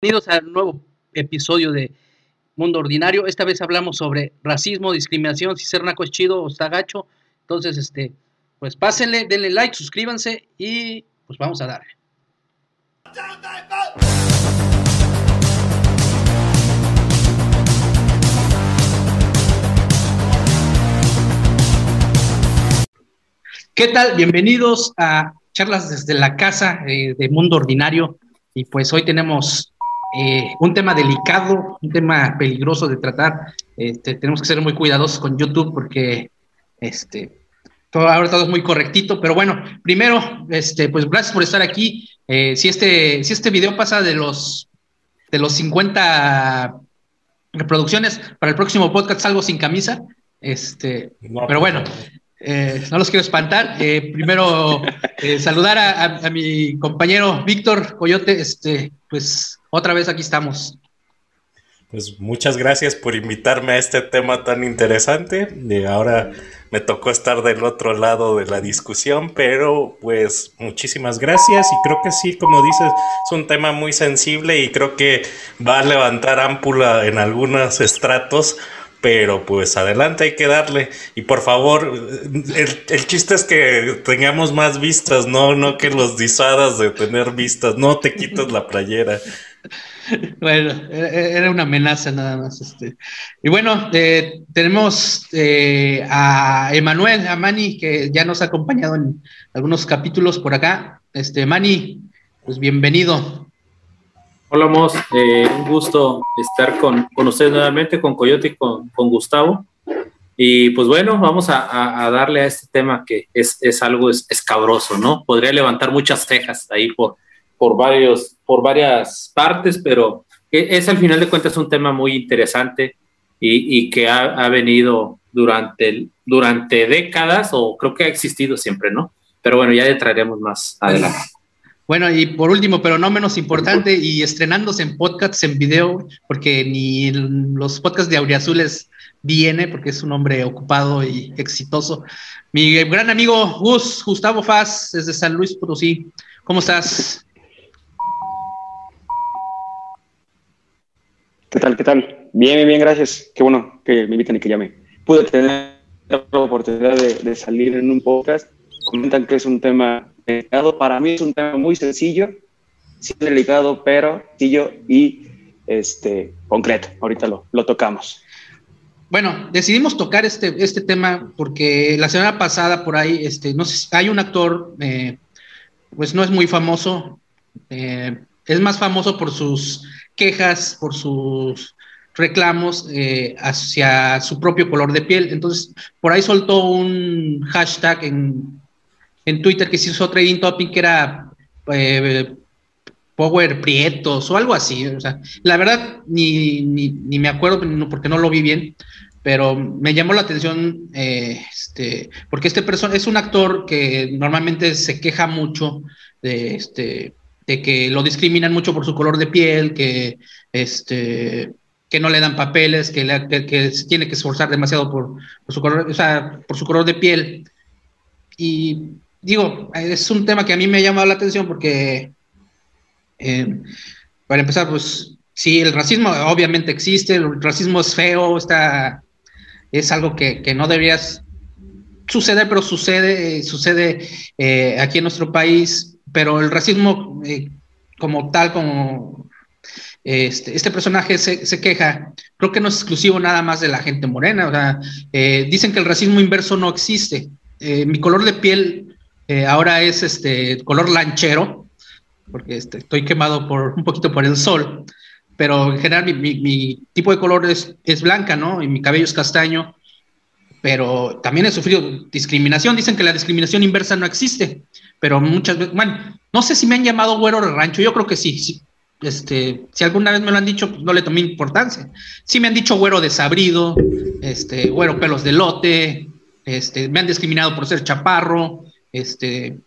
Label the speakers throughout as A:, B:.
A: Bienvenidos al nuevo episodio de Mundo Ordinario. Esta vez hablamos sobre racismo, discriminación, si ser naco es chido o está gacho. Entonces, este, pues pásenle, denle like, suscríbanse y pues vamos a darle. ¿Qué tal? Bienvenidos a charlas desde la casa eh, de Mundo Ordinario. Y pues hoy tenemos eh, un tema delicado, un tema peligroso de tratar. Este, tenemos que ser muy cuidadosos con YouTube porque este, todo, ahora todo es muy correctito. Pero bueno, primero, este, pues gracias por estar aquí. Eh, si, este, si este video pasa de los, de los 50 reproducciones, para el próximo podcast salgo sin camisa. Este, pero bueno, eh, no los quiero espantar. primero, saludar a, a, mi compañero Víctor Coyote. Este, pues otra vez aquí estamos.
B: Pues muchas gracias por invitarme a este tema tan interesante. Y ahora me tocó estar del otro lado de la discusión, pero pues muchísimas gracias y creo que sí, como dices, es un tema muy sensible y creo que va a levantar ámpula en algunos estratos, pero pues adelante hay que darle y por favor, el, el chiste es que tengamos más vistas, no, no que los disadas de tener vistas, no te quites la playera.
A: Bueno, era una amenaza nada más. Este. Y bueno, eh, tenemos eh, a Emanuel, a Mani, que ya nos ha acompañado en algunos capítulos por acá. Este, Mani, pues bienvenido.
C: Hola, Mos, eh, un gusto estar con, con ustedes nuevamente, con Coyote y con, Gustavo. Y pues bueno, vamos a, darle a este tema que es, es algo escabroso, ¿no? Podría levantar muchas cejas ahí por, por, varios, por varias partes, pero e, es al final de cuentas un tema muy interesante y, y que ha, ha, venido durante, durante décadas o creo que ha existido siempre, ¿no? Pero bueno, ya le traeremos más adelante.
A: Bueno, y por último, pero no menos importante, y estrenándose en podcasts en video, porque ni los podcasts de Auriazules viene, porque es un hombre ocupado y exitoso. Mi gran amigo Gus, Gustavo Faz, desde San Luis Potosí. ¿Cómo estás?
D: ¿Qué tal? ¿Qué tal? Bien, bien, gracias. Qué bueno que me invitan y que llame. Pude tener la oportunidad de, salir en un podcast. Comentan que es un tema delicado. Para mí es un tema muy sencillo, sí delicado, pero sencillo y este, concreto. Ahorita lo, lo tocamos.
A: Bueno, decidimos tocar este, este tema porque la semana pasada por ahí, este, no sé, hay un actor, eh, pues no es muy famoso, eh, es más famoso por sus quejas por sus reclamos eh, hacia su propio color de piel. Entonces, por ahí soltó un hashtag en, en Twitter que se hizo trading topic que era eh, Power Prietos o algo así. O sea, la verdad, ni, ni, me acuerdo porque no lo vi bien, pero me llamó la atención eh, este, porque este persona es un actor que normalmente se queja mucho de este de que lo discriminan mucho por su color de piel, que, este, que no le dan papeles, que, que, se tiene que esforzar demasiado por, su color, o sea, por su color de piel. Y digo, es un tema que a mí me ha llamado la atención porque, eh, para empezar, pues sí, el racismo obviamente existe, el racismo es feo, está, es algo que, que no deberías suceder, pero sucede, sucede eh, aquí en nuestro país pero el racismo eh, como tal, como este, este personaje se, queja, creo que no es exclusivo nada más de la gente morena, o sea, eh, dicen que el racismo inverso no existe. Eh, mi color de piel ahora es este color lanchero, porque este, estoy quemado por un poquito por el sol, pero en general mi, tipo de color es, es, blanca, ¿no? Y mi cabello es castaño, pero también he sufrido discriminación. Dicen que la discriminación inversa no existe pero muchas veces, bueno, no sé si me han llamado güero de rancho, yo creo que sí, este, si alguna vez me lo han dicho, pues no le tomé importancia. Sí me han dicho güero desabrido, este, güero pelos de lote, este, me han discriminado por ser chaparro, este,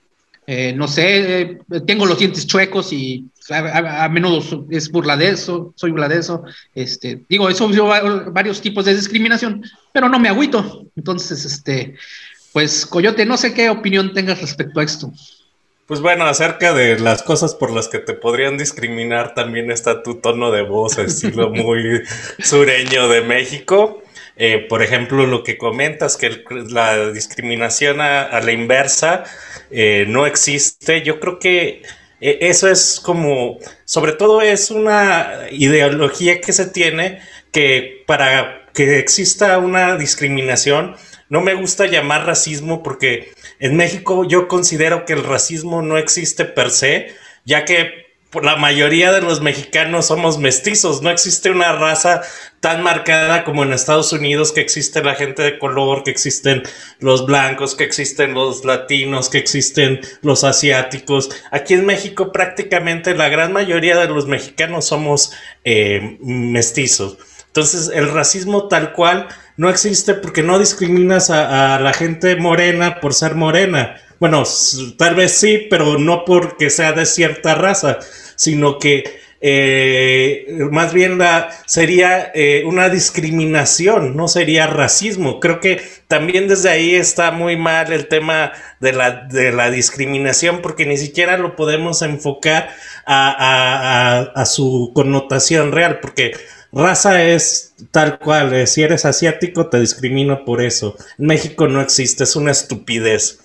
A: eh, no sé, eh, tengo los dientes chuecos y a, menudo es burla de eso, soy burla de eso. Este, digo, eso varios tipos de discriminación, pero no me agüito. Entonces, este, pues, Coyote, no sé qué opinión tengas respecto a esto.
B: Pues bueno, acerca de las cosas por las que te podrían discriminar, también está tu tono de voz, estilo muy sureño de México. Eh, por ejemplo, lo que comentas, que la discriminación a, la inversa eh, no existe, yo creo que eh, eso es como, sobre todo es una ideología que se tiene que para que exista una discriminación, no me gusta llamar racismo porque en México yo considero que el racismo no existe per se, ya que la mayoría de los mexicanos somos mestizos, no existe una raza tan marcada como en Estados Unidos, que existe la gente de color, que existen los blancos, que existen los latinos, que existen los asiáticos. Aquí en México prácticamente la gran mayoría de los mexicanos somos eh, mestizos. Entonces el racismo tal cual no existe porque no discriminas a, la gente morena por ser morena. Bueno, tal vez sí, pero no porque sea de cierta raza, sino que eh, más bien la, sería eh, una discriminación, no sería racismo. Creo que también desde ahí está muy mal el tema de la, discriminación porque ni siquiera lo podemos enfocar a, a su connotación real, porque Raza es tal cual, eh, si eres asiático te discrimino por eso. En México no existe, es una estupidez.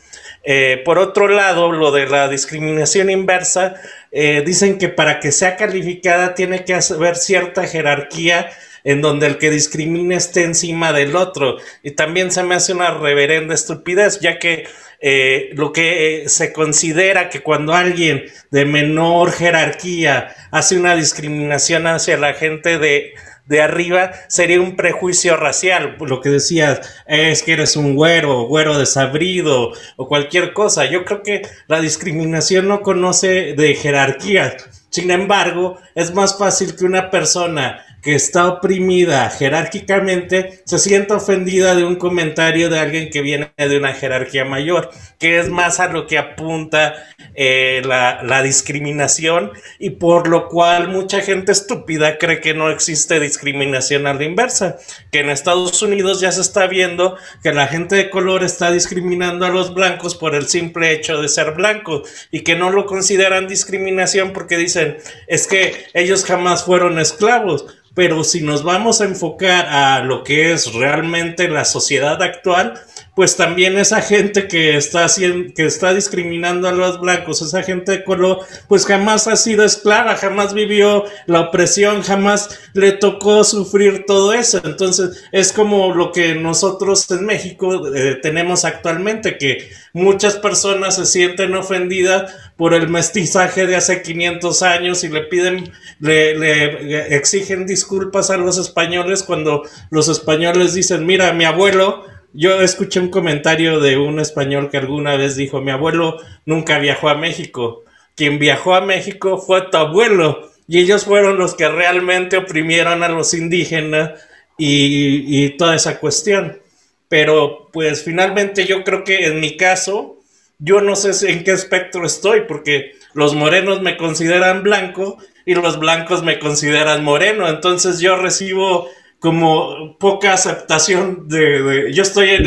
B: Eh, por otro lado, lo de la discriminación inversa, eh, dicen que para que sea calificada tiene que haber cierta jerarquía en donde el que discrimina esté encima del otro. Y también se me hace una reverenda estupidez, ya que eh, lo que se considera que cuando alguien de menor jerarquía hace una discriminación hacia la gente de, de arriba sería un prejuicio racial. Lo que decías es que eres un güero, güero desabrido o cualquier cosa. Yo creo que la discriminación no conoce de jerarquía. Sin embargo, es más fácil que una persona que está oprimida jerárquicamente se sienta ofendida de un comentario de alguien que viene de una jerarquía mayor, que es más a lo que apunta eh, la, la, discriminación y por lo cual mucha gente estúpida cree que no existe discriminación a la inversa, que en Estados Unidos ya se está viendo que la gente de color está discriminando a los blancos por el simple hecho de ser blancos y que no lo consideran discriminación porque dicen es que ellos jamás fueron esclavos pero si nos vamos a enfocar a lo que es realmente la sociedad actual, pues también esa gente que está haciendo, que está discriminando a los blancos, esa gente de color, pues jamás ha sido esclava, jamás vivió la opresión, jamás le tocó sufrir todo eso. Entonces, es como lo que nosotros en México eh, tenemos actualmente, que muchas personas se sienten ofendidas por el mestizaje de hace 500 años y le piden, le, le exigen disculpas a los españoles cuando los españoles dicen, mira, mi abuelo, yo escuché un comentario de un español que alguna vez dijo, mi abuelo nunca viajó a México. Quien viajó a México fue tu abuelo. Y ellos fueron los que realmente oprimieron a los indígenas y, toda esa cuestión. Pero pues finalmente yo creo que en mi caso, yo no sé en qué espectro estoy, porque los morenos me consideran blanco y los blancos me consideran moreno. Entonces yo recibo como poca aceptación de, yo estoy en,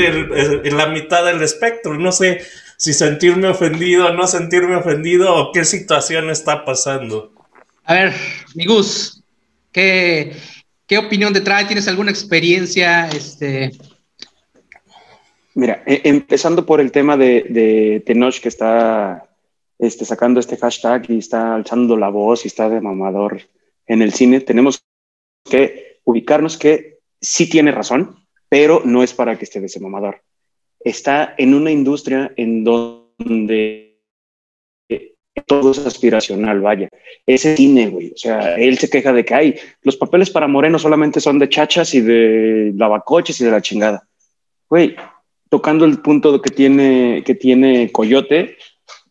B: en, la mitad del espectro, no sé si sentirme ofendido, no sentirme ofendido o qué situación está pasando.
A: A ver, mi Gus, ¿qué, qué opinión te trae? ¿Tienes alguna experiencia? Este...
D: Mira, e, empezando por el tema de, de Tenoch que está este, sacando este hashtag y está alzando la voz y está de mamador en el cine, tenemos que ubicarnos que sí tiene razón, pero no es para que esté de ese mamador. Está en una industria en donde todo es aspiracional, vaya. Ese cine, güey. O sea, él se queja de que hay los papeles para Moreno solamente son de chachas y de lavacoches y de la chingada. Güey, tocando el punto que tiene, que tiene Coyote,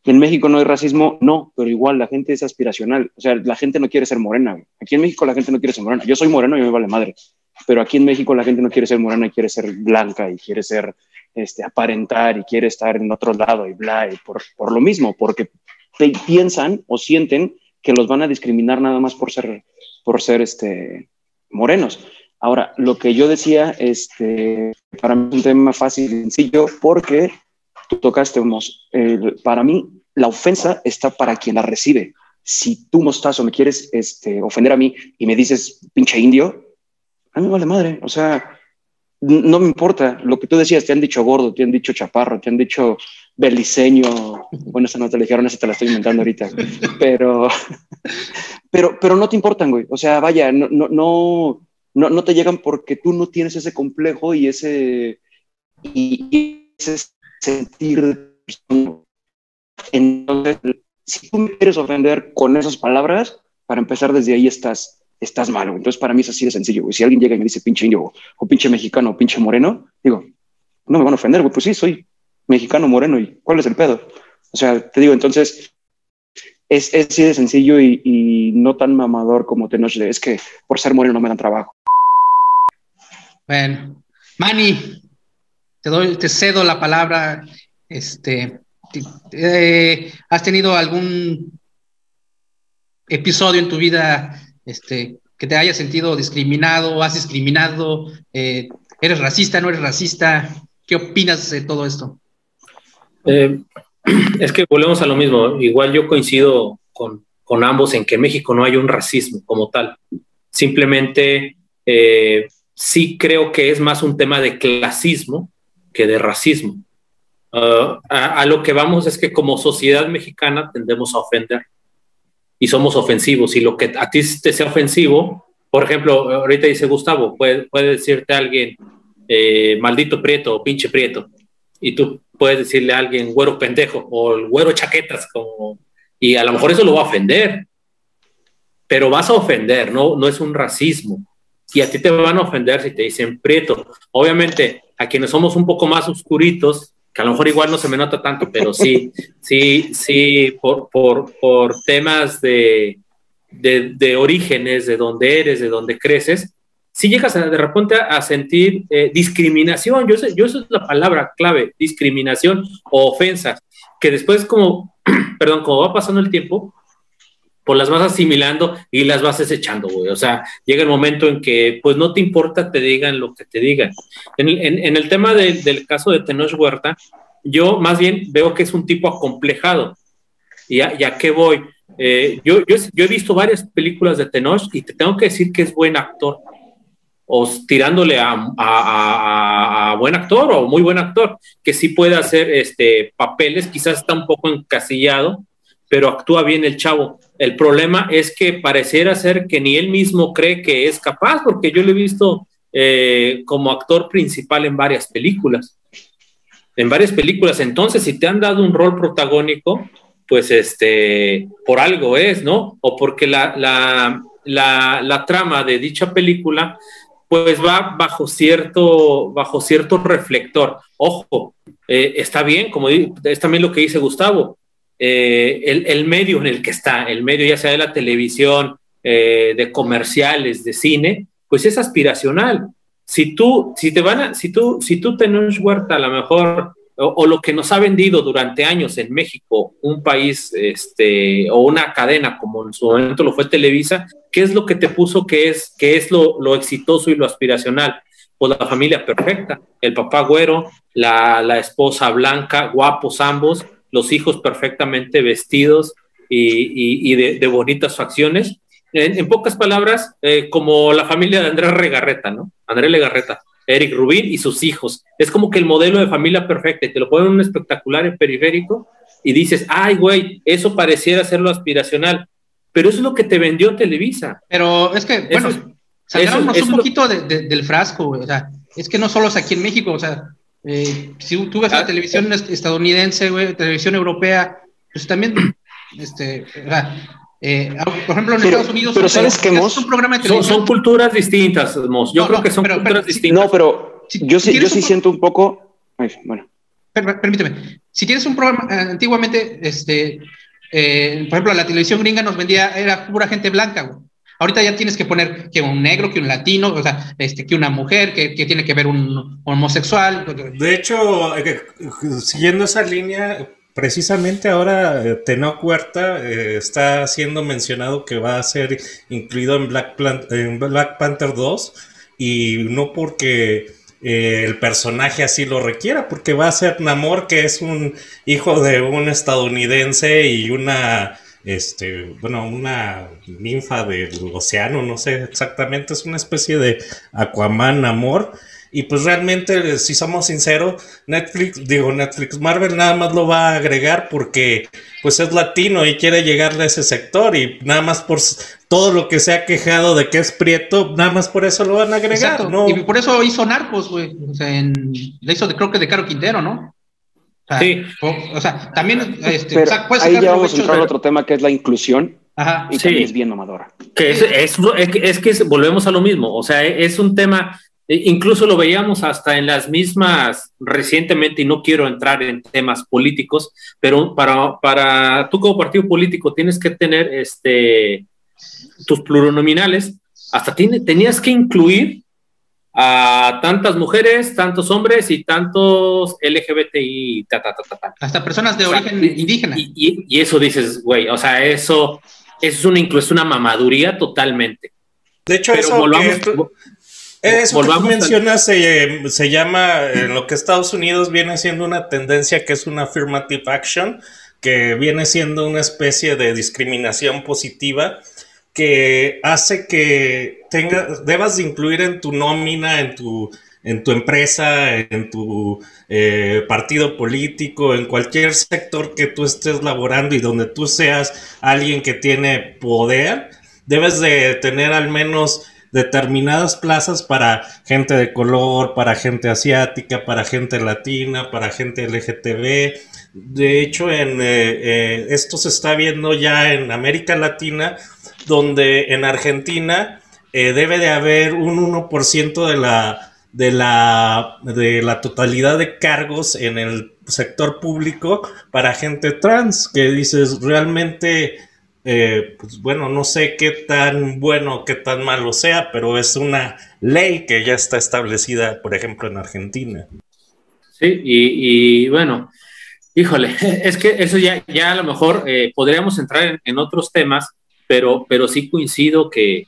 D: en México no hay racismo, no, pero igual la gente es aspiracional. O sea, la gente no quiere ser morena. Aquí en México la gente no quiere ser morena. Yo soy moreno y me vale madre. Pero aquí en México la gente no quiere ser morena y quiere ser blanca y quiere ser, este, aparentar y quiere estar en otro lado y bla, y por, por lo mismo, porque piensan o sienten que los van a discriminar nada más por ser, por ser este, morenos. Ahora, lo que yo decía, este, para mí es un tema fácil y sencillo porque tú tocaste, para mí la ofensa está para quien la recibe. Si tú, mostazo, me quieres este, ofender a mí y me dices pinche indio, a mí vale madre. O sea, no me importa. Lo que tú decías, te han dicho gordo, te han dicho chaparro, te han dicho beliceño. Bueno, esa no te la dijeron, esa te la estoy inventando ahorita. Pero, pero, pero no te importan, güey. O sea, vaya, no, no, no, no, no te llegan porque tú no tienes ese complejo y ese, y ese sentir. Entonces, si tú me quieres ofender con esas palabras, para empezar desde ahí estás, estás malo. Entonces, para mí es así de sencillo, güey. Si alguien llega y me dice pinche indio, o pinche mexicano, o pinche moreno, digo, no me van a ofender, güey. Pues sí, soy mexicano, moreno, ¿y cuál es el pedo? O sea, te digo, entonces, es, es así de sencillo y, no tan mamador como Tenoch es que por ser moreno no me dan trabajo.
A: Bueno, Manny, te doy, te cedo la palabra. Este, eh, ¿has tenido algún episodio en tu vida este, que te haya sentido discriminado, has discriminado, eh, eres racista, no eres racista? ¿Qué opinas de todo esto?
C: Eh, es que volvemos a lo mismo. Igual yo coincido con, con, ambos en que en México no hay un racismo como tal. Simplemente sí creo que es más un tema de clasismo que de racismo. Ah, a, lo que vamos es que como sociedad mexicana tendemos a ofender y somos ofensivos. Y lo que a ti te sea ofensivo, por ejemplo, ahorita dice Gustavo, puede, puede decirte a alguien eh, maldito prieto o pinche prieto, y tú puedes decirle a alguien güero pendejo o el güero chaquetas, como, y a lo mejor eso lo va a ofender, pero vas a ofender, no, no es un racismo. Y a ti te van a ofender si te dicen prieto. Obviamente, a quienes somos un poco más oscuritos, que a lo mejor igual no se me nota tanto, pero sí, sí, sí, por, por, por temas de, de, de, orígenes, de dónde eres, de dónde creces, si llegas a, de repente a, sentir eh, discriminación, yo sé, yo eso es la palabra clave, discriminación o ofensas, que después como, perdón, como va pasando el tiempo, pues las vas asimilando y las vas desechando, güey. O sea, llega el momento en que, pues no te importa, te digan lo que te digan. En, el tema del caso de Tenoch Huerta, yo más bien veo que es un tipo acomplejado. ¿Y a, qué voy? Eh, yo, yo, he visto varias películas de Tenoch y te tengo que decir que es buen actor. O tirándole a, a, a, buen actor o muy buen actor, que sí puede hacer este, papeles, quizás está un poco encasillado, pero actúa bien el chavo. El problema es que pareciera ser que ni él mismo cree que es capaz, porque yo lo he visto eh, como actor principal en varias películas. En varias películas. Entonces, si te han dado un rol protagónico, pues este, por algo es, ¿no? O porque la, la, la, trama de dicha película, pues va bajo cierto, bajo cierto reflector. Ojo, eh, está bien, como es también lo que dice Gustavo, eh, el, medio en el que está, el medio ya sea de la televisión, eh, de comerciales, de cine, pues es aspiracional. Si tú, si te van a, si tú, si tú tenés huerta a lo mejor, o, lo que nos ha vendido durante años en México, un país, este, o una cadena como en su momento lo fue Televisa, ¿qué es lo que te puso que es, que es lo, lo exitoso y lo aspiracional? Pues la familia perfecta, el papá güero, la, la esposa blanca, guapos ambos, los hijos perfectamente vestidos y, de, bonitas facciones. En, pocas palabras, eh, como la familia de Andrés Regarreta, ¿no? Andrés Legarreta, Eric Rubín y sus hijos. Es como que el modelo de familia perfecta y te lo ponen un espectacular en periférico y dices, ay, güey, eso pareciera ser lo aspiracional. Pero eso es lo que te vendió Televisa.
A: Pero es que, bueno, salgámonos un poquito del frasco, O sea, es que no solo es aquí en México, o sea, eh, si tú ves la ah, televisión estadounidense, televisión europea, pues también, este, eh, por ejemplo, en Estados Unidos,
D: pero sabes que
C: son, programa de son, culturas distintas, Mos. Yo creo que son culturas distintas.
D: No, pero yo sí, yo sí siento un poco. bueno.
A: permíteme. Si tienes un programa, eh, antiguamente, este, por ejemplo, la televisión gringa nos vendía, era pura gente blanca, güey. Ahorita ya tienes que poner que un negro, que un latino, o sea, este, que una mujer, que, tiene que ver un homosexual.
B: De hecho, eh, siguiendo esa línea, precisamente ahora eh, Tenoch Huerta eh, está siendo mencionado que va a ser incluido en Black, Panther 2 y no porque el personaje así lo requiera, porque va a ser Namor, que es un hijo de un estadounidense y una, este, bueno, una ninfa del océano, no sé exactamente, es una especie de Aquaman Namor. Y pues realmente, si somos sinceros, Netflix, digo Netflix, Marvel nada más lo va a agregar porque pues es latino y quiere llegarle a ese sector y nada más por todo lo que se ha quejado de que es prieto, nada más por eso lo van a agregar, ¿no?
A: Y por eso hizo Narcos, güey. O sea, en, le hizo de, creo que de Caro Quintero, ¿no?
C: Sí.
A: O, sea, también. Este,
D: Pero ahí ya vamos a entrar a otro tema que es la inclusión.
A: Ajá.
D: Y sí. es bien mamadora.
C: Que es, es, es, que volvemos a lo mismo. O sea, es un tema e incluso lo veíamos hasta en las mismas recientemente, y no quiero entrar en temas políticos, pero para, para tú como partido político tienes que tener este, tus plurinominales, hasta tiene, tenías que incluir a tantas mujeres, tantos hombres y tantos LGBTI, ta, ta, ta, ta,
A: hasta personas de o origen sea, indígena.
C: Y, y, y, eso dices, güey, o sea, eso, eso es una, incluso una mamaduría totalmente.
B: De hecho, Pero eso volvamos, que eso que tú mencionas se, se, llama, en lo que Estados Unidos viene siendo una tendencia que es una affirmative action, que viene siendo una especie de discriminación positiva que hace que tenga, debas de incluir en tu nómina, en tu, en tu empresa, en tu eh, partido político, en cualquier sector que tú estés laborando y donde tú seas alguien que tiene poder, debes de tener al menos determinadas plazas para gente de color, para gente asiática, para gente latina, para gente LGTB. De hecho, en, eh, eh, esto se está viendo ya en América Latina, donde en Argentina eh, debe de haber un 1% de la, de, la, de la totalidad de cargos en el sector público para gente trans, que dices, realmente eh, pues bueno, no sé qué tan bueno, qué tan malo sea, pero es una ley que ya está establecida, por ejemplo, en Argentina.
C: Sí, y, bueno, híjole, es que eso ya, ya a lo mejor eh, podríamos entrar en, otros temas, pero, pero sí coincido que,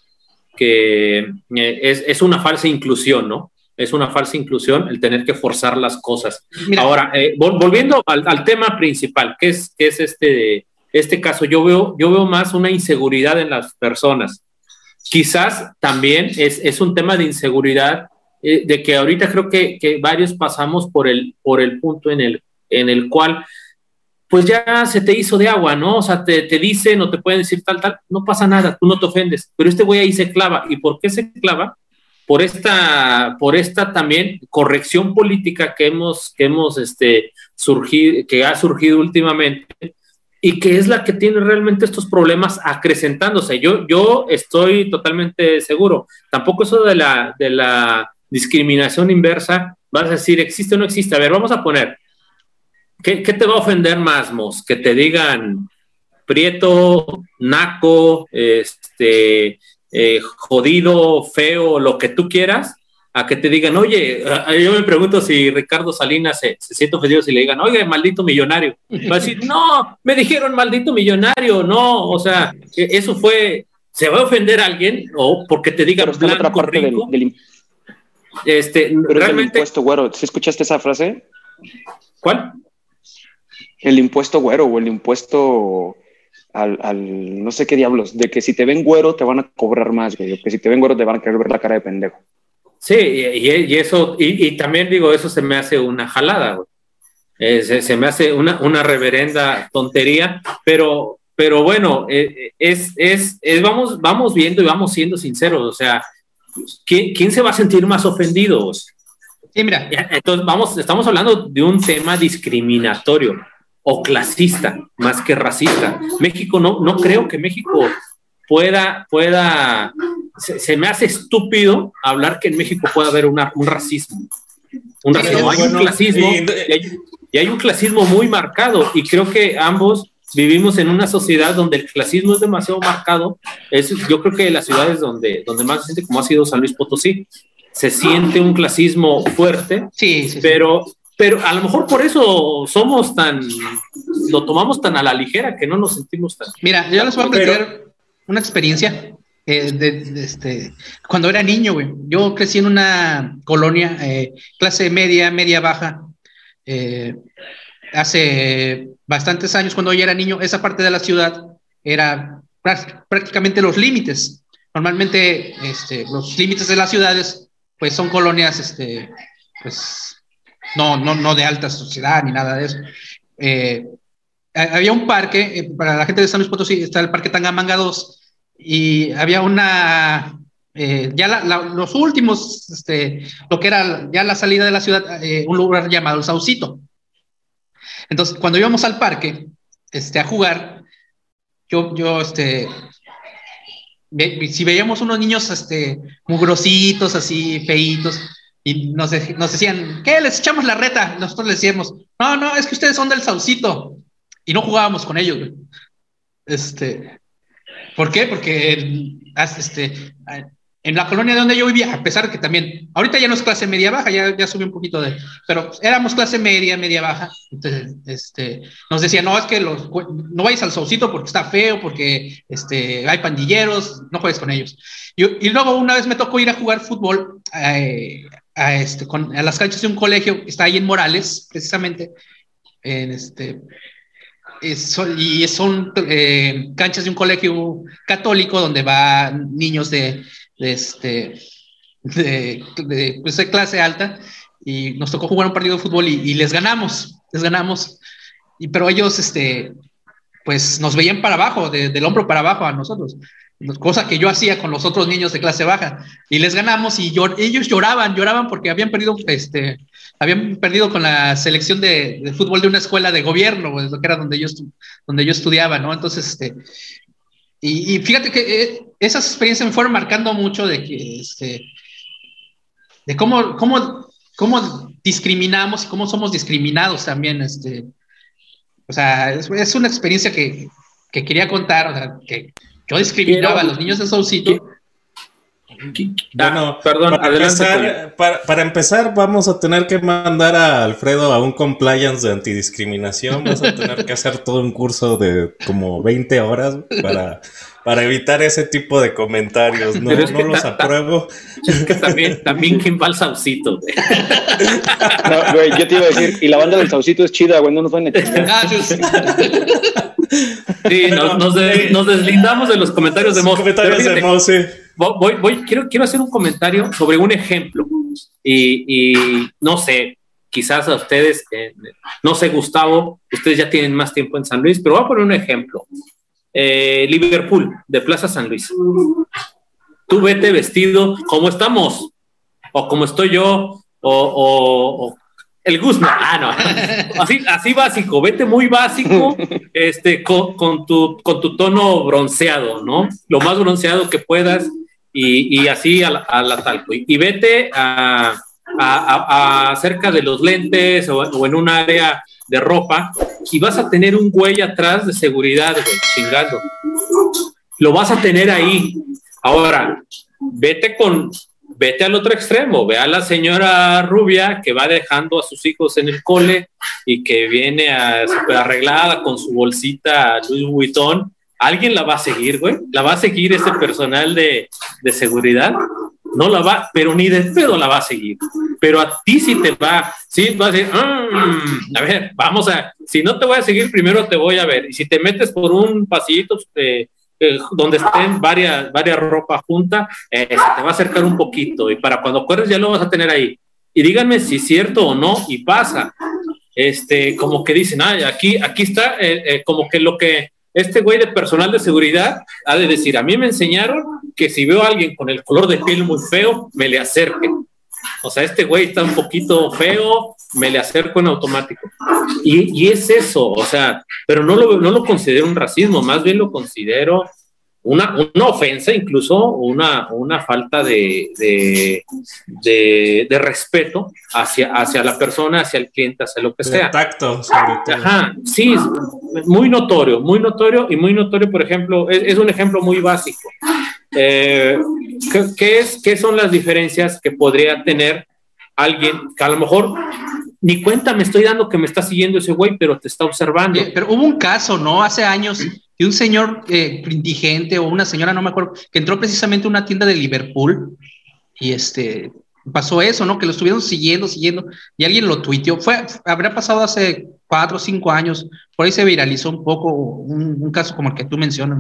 C: que eh, es, es, una falsa inclusión, ¿no? Es una falsa inclusión el tener que forzar las cosas. Mira, Ahora, eh, volviendo al, al, tema principal, que es, que es este este caso, yo veo, yo veo más una inseguridad en las personas. Quizás también es, es un tema de inseguridad, eh, de que ahorita creo que, que, varios pasamos por el, por el punto en el, en el cual, pues ya se te hizo de agua, ¿no? O sea, te, te dicen o te pueden decir tal, tal, no pasa nada, tú no te ofendes, pero este güey ahí se clava. ¿Y por qué se clava? Por esta, por esta también corrección política que hemos, que hemos este, surgido, que ha surgido últimamente, y que es la que tiene realmente estos problemas acrecentándose. Yo, yo estoy totalmente seguro. Tampoco eso de la, de la discriminación inversa, vas a decir, ¿existe o no existe? A ver, vamos a poner, ¿qué, qué te va a ofender más, Mos? Que te digan prieto, naco, este, eh, jodido, feo, lo que tú quieras, a que te digan, oye, yo me pregunto si Ricardo Salinas se, se siente ofendido si le digan, oye, maldito millonario. Va a decir, no, me dijeron maldito millonario, no, o sea, eso fue, se va a ofender a alguien o porque te digan
D: blanco, otra parte rico, del, del,
C: este,
D: realmente, el impuesto güero, ¿sí escuchaste esa frase?
C: ¿Cuál?
D: El impuesto güero o el impuesto al, al, no sé qué diablos, de que si te ven güero te van a cobrar más, güey, o que si te ven güero te van a querer ver la cara de pendejo.
C: Sí, y, y eso, y, y, también digo, eso se me hace una jalada, güey. Eh, se, se, me hace una, una reverenda tontería, pero, pero bueno, eh, es, es, es, vamos, vamos viendo y vamos siendo sinceros, o sea, ¿quién, quién se va a sentir más ofendido?
A: Sí, mira.
C: Entonces, vamos, estamos hablando de un tema discriminatorio o clasista más que racista. México no, no creo que México pueda, pueda se, se, me hace estúpido hablar que en México pueda haber una, un racismo. Un racismo. hay un clasismo y hay, y hay un clasismo muy marcado y creo que ambos vivimos en una sociedad donde el clasismo es demasiado marcado. Es, yo creo que las ciudades donde, donde más se siente, como ha sido San Luis Potosí, se siente un clasismo fuerte,
A: sí, sí,
C: pero, pero a lo mejor por eso somos tan, lo tomamos tan a la ligera que no nos sentimos tan.
A: Mira, yo les voy a platicar una experiencia eh, de, este, cuando era niño, güey. Yo crecí en una colonia, eh, clase media, media baja, eh, hace bastantes años, cuando yo era niño, esa parte de la ciudad era prácticamente los límites. Normalmente, este, los límites de las ciudades, pues son colonias, este, pues, no, no, no de alta sociedad ni nada de eso. había un parque, para la gente de San Luis Potosí, está el Parque Tangamanga 2, y había una, eh, ya los últimos, este, lo que era ya la salida de la ciudad, eh, un lugar llamado el Saucito. Entonces, cuando íbamos al parque este, a jugar, yo, yo, este, si veíamos unos niños, este, mugrositos, así, feitos, y nos, nos decían, ¿qué? Les echamos la reta. Nosotros les decíamos, no, no, es que ustedes son del Saucito. Y no jugábamos con ellos, Este, ¿Por qué? Porque este, en la colonia donde yo vivía, a pesar que también, ahorita ya no es clase media baja, ya, ya subí un poquito de, pero éramos clase media, media baja, entonces este, nos decían, no, es que los, no vayas al solcito porque está feo, porque este, hay pandilleros, no juegues con ellos. Y, y luego una vez me tocó ir a jugar fútbol eh, a, este, con, a las canchas de un colegio está ahí en Morales, precisamente, en este, y son eh, canchas de un colegio católico donde van niños de, este, pues, de, clase alta y nos tocó jugar un partido de fútbol y, les ganamos, les ganamos. Y, pero ellos, este, pues nos veían para abajo, del hombro para abajo a nosotros cosa que yo hacía con los otros niños de clase baja. Y les ganamos y ellos lloraban, lloraban porque habían perdido, este, habían perdido con la selección de, fútbol de una escuela de gobierno, pues, que era donde yo, donde yo estudiaba, ¿no? Entonces, este, y, fíjate que eh, esas experiencias me fueron marcando mucho de que, este, de cómo, cómo, cómo discriminamos y cómo somos discriminados también, o sea, es, una experiencia que, que quería contar, o sea, que yo discriminaba a los niños de Saucito.
B: Bueno, perdón, para empezar, para, empezar, vamos a tener que mandar a Alfredo a un compliance de antidiscriminación. Vamos a tener que hacer todo un curso de como 20 horas para, para evitar ese tipo de comentarios. No, no los apruebo.
C: Es que también, también ¿quién va al Saucito?
D: No, güey, yo te iba a decir, y la banda del Saucito es chida, güey, no nos van a ah,
C: Sí, nos, deslindamos de los comentarios de Moss.
B: Comentarios de Moss, sí.
C: Voy, voy, quiero, quiero hacer un comentario sobre un ejemplo. Y, no sé, quizás a ustedes, eh, no sé, Gustavo, ustedes ya tienen más tiempo en San Luis, pero voy a poner un ejemplo. Eh, Liverpool, de Plaza San Luis. Tú vete vestido como estamos, o como estoy yo, o, el Guzmán, ah, no. Así, así básico, vete muy básico, este, con, tu, con tu tono bronceado, ¿no? Lo más bronceado que puedas y, así a la, tal. Y, vete a, a, cerca de los lentes o, en un área de ropa y vas a tener un güey atrás de seguridad, güey, chingando. Lo vas a tener ahí. Ahora, vete con, vete al otro extremo, ve a la señora rubia que va dejando a sus hijos en el cole y que viene a, super arreglada con su bolsita Louis Vuitton. ¿Alguien la va a seguir, güey? ¿La va a seguir ese personal de, de seguridad? No la va, pero ni de pedo la va a seguir. Pero a ti sí te va, sí va a decir, mm, a ver, vamos a, si no te voy a seguir, primero te voy a ver. Y si te metes por un pasillito, eh, eh, donde estén varias, varias ropa junta, eh, se te va a acercar un poquito y para cuando corres ya lo vas a tener ahí. Y díganme si es cierto o no y pasa. Este, como que dicen, ah, aquí, aquí está, eh, como que lo que este güey de personal de seguridad ha de decir, a mí me enseñaron que si veo a alguien con el color de piel muy feo, me le acerque. O sea, este güey está un poquito feo, me le acerco en automático. Y, y es eso, o sea, pero no lo, no lo considero un racismo, más bien lo considero una, una ofensa, incluso una, una falta de, de, de, respeto hacia, hacia la persona, hacia el cliente, hacia lo que sea.
B: Tacto,
C: Ajá, sí, muy notorio, muy notorio y muy notorio, por ejemplo, es, es un ejemplo muy básico. Eh, ¿qué, es, ¿Qué son las diferencias que podría tener alguien que a lo mejor ni cuenta me estoy dando que me está siguiendo ese güey, pero te está observando.
A: Pero hubo un caso, ¿no? Hace años de un señor eh, indigente o una señora, no me acuerdo, que entró precisamente a una tienda de Liverpool y este pasó eso, ¿no? Que lo estuvieron siguiendo, siguiendo, y alguien lo tuiteó. Fue, habrá pasado hace cuatro o cinco años, por ahí se viralizó un poco un, caso como el que tú mencionas,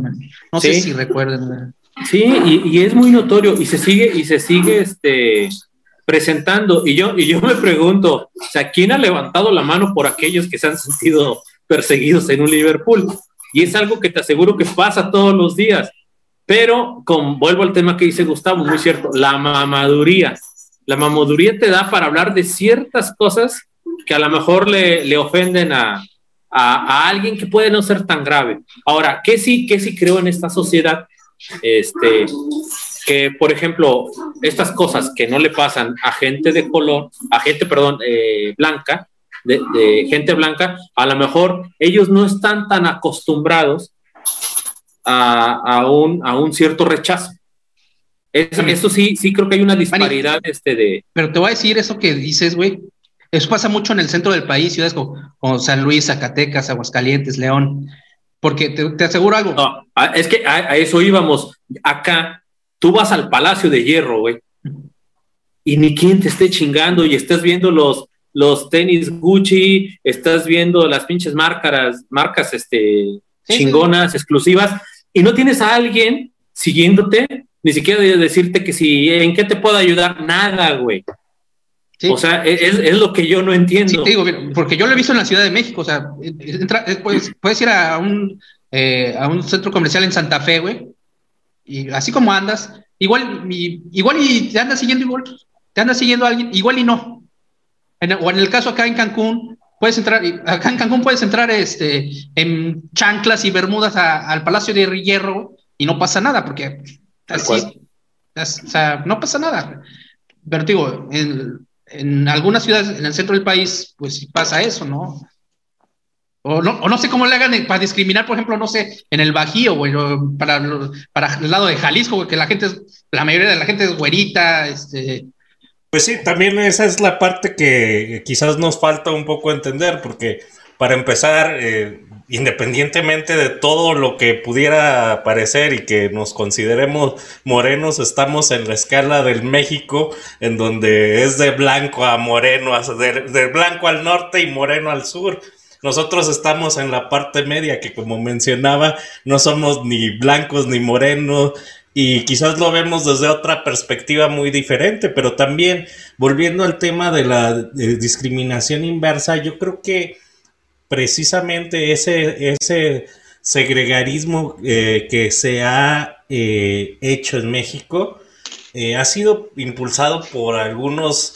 A: no sé si recuerden.
C: Sí, y, es muy notorio y se sigue, y se sigue este, presentando. Y yo, y yo me pregunto, o sea, ¿quién ha levantado la mano por aquellos que se han sentido perseguidos en un Liverpool? Y es algo que te aseguro que pasa todos los días. Pero, con, vuelvo al tema que dice Gustavo, muy cierto, la mamaduría. La mamaduría te da para hablar de ciertas cosas que a lo mejor le, ofenden a, a, alguien que puede no ser tan grave. Ahora, ¿qué sí, qué sí creo en esta sociedad? Este, que, por ejemplo, estas cosas que no le pasan a gente de color, a gente, perdón, eh, blanca, de, gente blanca, a lo mejor ellos no están tan acostumbrados a, un, a un cierto rechazo. Eso, sí, sí creo que hay una disparidad este de...
A: Pero te voy a decir eso que dices, güey. Eso pasa mucho en el centro del país, ciudades como, San Luis, Zacatecas, Aguascalientes, León. Porque te, aseguro algo.
C: No, es que a, eso íbamos. Acá, tú vas al Palacio de Hierro, güey. Y ni quien te esté chingando y estás viendo los, los tenis Gucci, estás viendo las pinches marcas, marcas este, chingonas, exclusivas, y no tienes a alguien siguiéndote, ni siquiera decirte que si, en qué te puedo ayudar, nada, güey. O sea, es, lo que yo no entiendo.
A: Digo, porque yo lo he visto en la Ciudad de México, o sea, puedes, puedes, ir a un, eh, a un centro comercial en Santa Fe, güey, y así como andas, igual, y, igual y te andas siguiendo igual, te andas siguiendo a alguien, igual y no. O en el caso acá en Cancún, puedes entrar, acá en Cancún puedes entrar este, en chanclas y bermudas al Palacio de Hierro y no pasa nada, porque así, o sea, no pasa nada. Pero digo, en, en algunas ciudades, en el centro del país, pues pasa eso, ¿no? O no, o no sé cómo le hagan para discriminar, por ejemplo, no sé, en el Bajío, güey, para, para el lado de Jalisco, güey, que la gente, es, la mayoría de la gente es güerita, este...
B: Pues sí, también esa es la parte que quizás nos falta un poco entender, porque para empezar, eh, independientemente de todo lo que pudiera parecer y que nos consideremos morenos, estamos en la escala del México, en donde es de blanco a moreno, de, blanco al norte y moreno al sur. Nosotros estamos en la parte media, que como mencionaba, no somos ni blancos ni morenos, y quizás lo vemos desde otra perspectiva muy diferente, pero también volviendo al tema de la discriminación inversa, yo creo que precisamente ese, ese segregarismo eh, que se ha eh, hecho en México eh, ha sido impulsado por algunos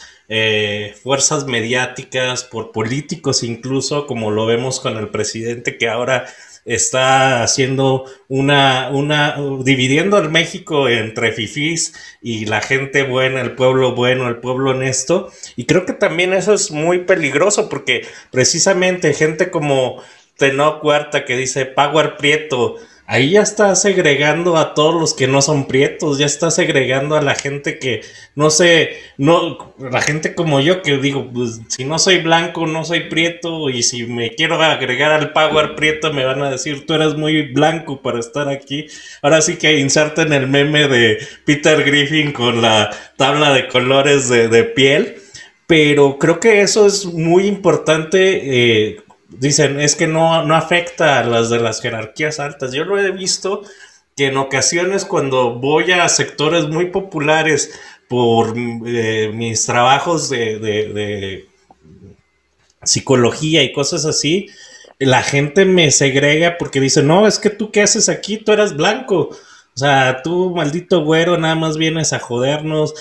B: fuerzas mediáticas, por políticos incluso, como lo vemos con el presidente que ahora está haciendo una, una, dividiendo al México entre fifís y la gente buena, el pueblo bueno, el pueblo honesto. Y creo que también eso es muy peligroso porque precisamente gente como Tenoch Huerta que dice Power Prieto, ahí ya está segregando a todos los que no son prietos, ya está segregando a la gente que no sé, no, la gente como yo que digo, pues si no soy blanco, no soy prieto y si me quiero agregar al power prieto me van a decir, tú eres muy blanco para estar aquí. Ahora sí que inserten el meme de Peter Griffin con la tabla de colores de, piel. Pero creo que eso es muy importante eh, dicen, es que no, no afecta a las de las jerarquías altas. Yo lo he visto que en ocasiones cuando voy a sectores muy populares por eh, mis trabajos de, de, psicología y cosas así, la gente me segrega porque dice, no, es que tú qué haces aquí, tú eras blanco. O sea, tú, maldito güero, nada más vienes a jodernos,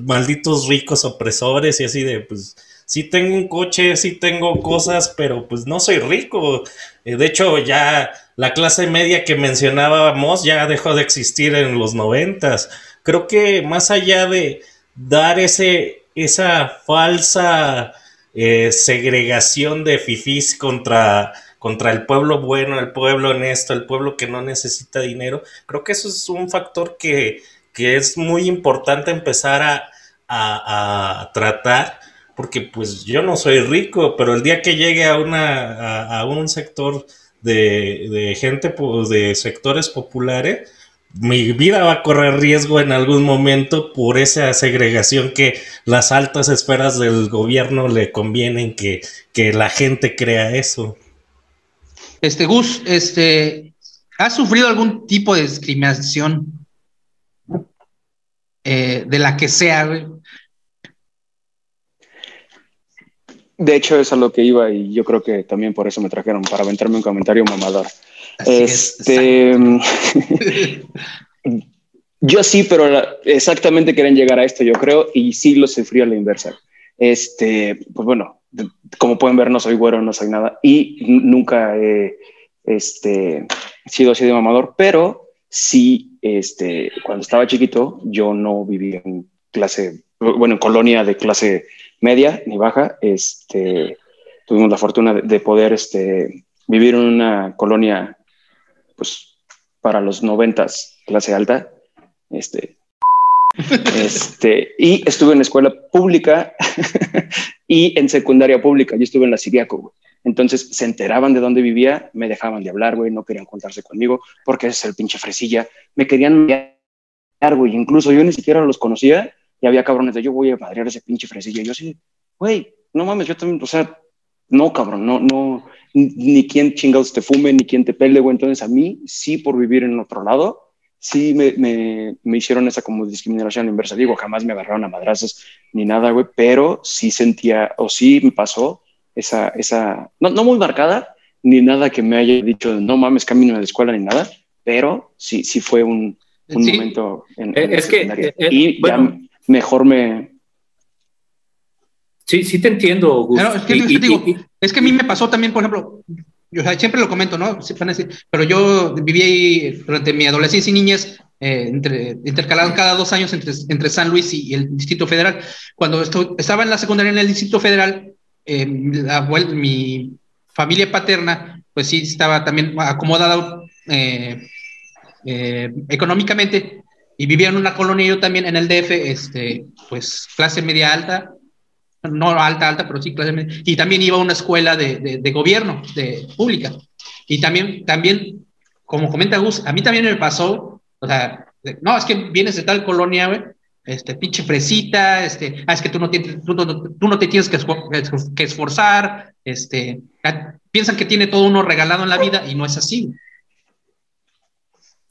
B: malditos ricos opresores y así de, pues, sí tengo un coche, sí tengo cosas, pero pues no soy rico. Eh, de hecho, ya la clase media que mencionábamos ya dejó de existir en los noventas. Creo que más allá de dar ese, esa falsa eh, segregación de fifís contra, contra el pueblo bueno, el pueblo honesto, el pueblo que no necesita dinero, creo que eso es un factor que, que es muy importante empezar a, a tratar porque pues yo no soy rico, pero el día que llegue a, una, a, un sector de, gente pues, de sectores populares, mi vida va a correr riesgo en algún momento por esa segregación que las altas esferas del gobierno le convienen que, que la gente crea eso.
A: Este, Gus, este, ¿has sufrido algún tipo de discriminación eh, de la que sea?
D: De hecho, es a lo que iba y yo creo que también por eso me trajeron, para aventarme un comentario mamador. este, yo sí, pero exactamente quieren llegar a esto, yo creo, y sí lo sufrí a la inversa. Este, pues bueno, como pueden ver, no soy güero, no soy nada, y nunca he este, sido así de mamador, pero sí, este, cuando estaba chiquito, yo no vivía en clase, bueno, en colonia de clase media ni baja, este, tuvimos la fortuna de, poder este, vivir en una colonia, pues, para los noventas, clase alta, este, este, y estuve en escuela pública y en secundaria pública. Yo estuve en la Siriaco, Entonces se enteraban de dónde vivía, me dejaban de hablar, güey, no querían contarse conmigo porque es el pinche fresilla. Me querían güey. Incluso yo ni siquiera los conocía y había cabrones de yo voy a padrear ese pinche fresilla. Y yo así, güey, no mames, yo también, o sea, no, cabrón, no, no, ni quien chingados te fume, ni quien te pele, güey. Entonces a mí, sí, por vivir en otro lado, sí me, me, me, hicieron esa como discriminación inversa. Digo, jamás me agarraron a madrazos ni nada, güey, pero sí sentía, o sí me pasó esa, esa, no, no muy marcada, ni nada que me haya dicho, no mames, camino de la escuela ni nada, pero sí, sí fue un, un momento en,
C: eh, es que, eh, eh,
D: y ya mejor me...
C: Sí, sí te entiendo,
A: es, que, a mí me pasó también, por ejemplo, yo siempre lo comento, ¿no? Pero yo viví ahí durante mi adolescencia y niñez, eh, entre, intercalado cada dos años entre, entre San Luis y, el Distrito Federal. Cuando estaba en la secundaria en el Distrito Federal, eh, mi familia paterna, pues sí, estaba también acomodada eh, económicamente y vivía en una colonia yo también en el DF, este, pues clase media alta, no alta, alta, pero sí clase media, y también iba a una escuela de, de, gobierno, de pública. Y también, también, como comenta Gus, a mí también me pasó, o sea, no, es que vienes de tal colonia, güey, este, pinche fresita, este, ah, es que tú no, tienes, tú, tú no te tienes que, esforzar, este, piensan que tiene todo uno regalado en la vida y no es así.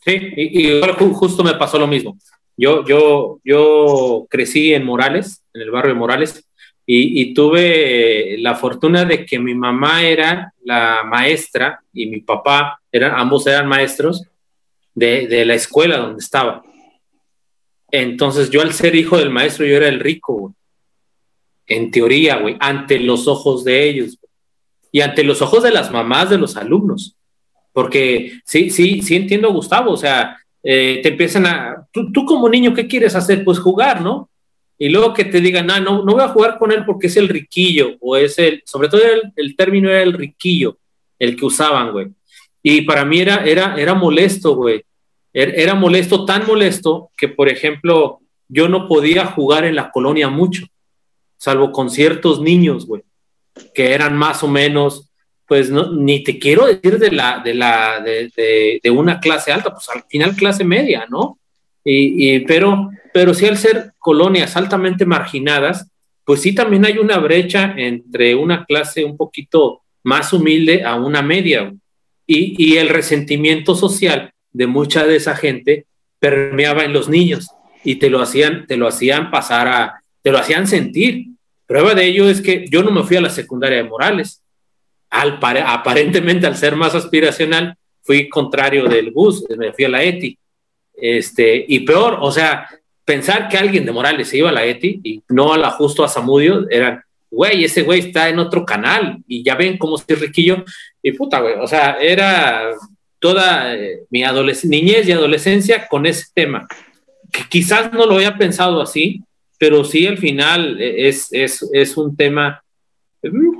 C: Sí, y, justo me pasó lo mismo. Yo, yo, yo crecí en Morales, en el barrio de Morales, y, tuve la fortuna de que mi mamá era la maestra y mi papá, eran, ambos eran maestros de, la escuela donde estaba. Entonces yo al ser hijo del maestro, yo era el rico, En teoría, güey, ante los ojos de ellos. Y ante los ojos de las mamás de los alumnos. Porque sí, sí, sí entiendo, Gustavo, o sea, eh, te empiezan a, tú, como niño, ¿qué quieres hacer? Pues jugar, ¿no? Y luego que te digan, ah, no, no voy a jugar con él porque es el riquillo, o es el, sobre todo el, término era el riquillo, el que usaban, güey. Y para mí era, era, era molesto, güey. Er, era molesto, tan molesto que, por ejemplo, yo no podía jugar en la colonia mucho, salvo con ciertos niños, güey, que eran más o menos pues no, ni te quiero decir de la, de la, de, de, una clase alta, pues al final clase media, ¿no? Y, pero, pero sí al ser colonias altamente marginadas, pues sí también hay una brecha entre una clase un poquito más humilde a una media. Y, y el resentimiento social de mucha de esa gente permeaba en los niños y te lo hacían, te lo hacían pasar a, te lo hacían sentir. Prueba de ello es que yo no me fui a la secundaria de Morales, aparentemente al ser más aspiracional, fui contrario del bus, me fui a la ETI. Este, y peor, o sea, pensar que alguien de Morales se iba a la ETI y no a la justo a Zamudio, era, güey, ese güey está en otro canal y ya ven cómo estoy riquillo. Y puta, güey, o sea, era toda eh, mi niñez y adolescencia con ese tema, que quizás no lo había pensado así, pero sí al final eh, es, es, es un tema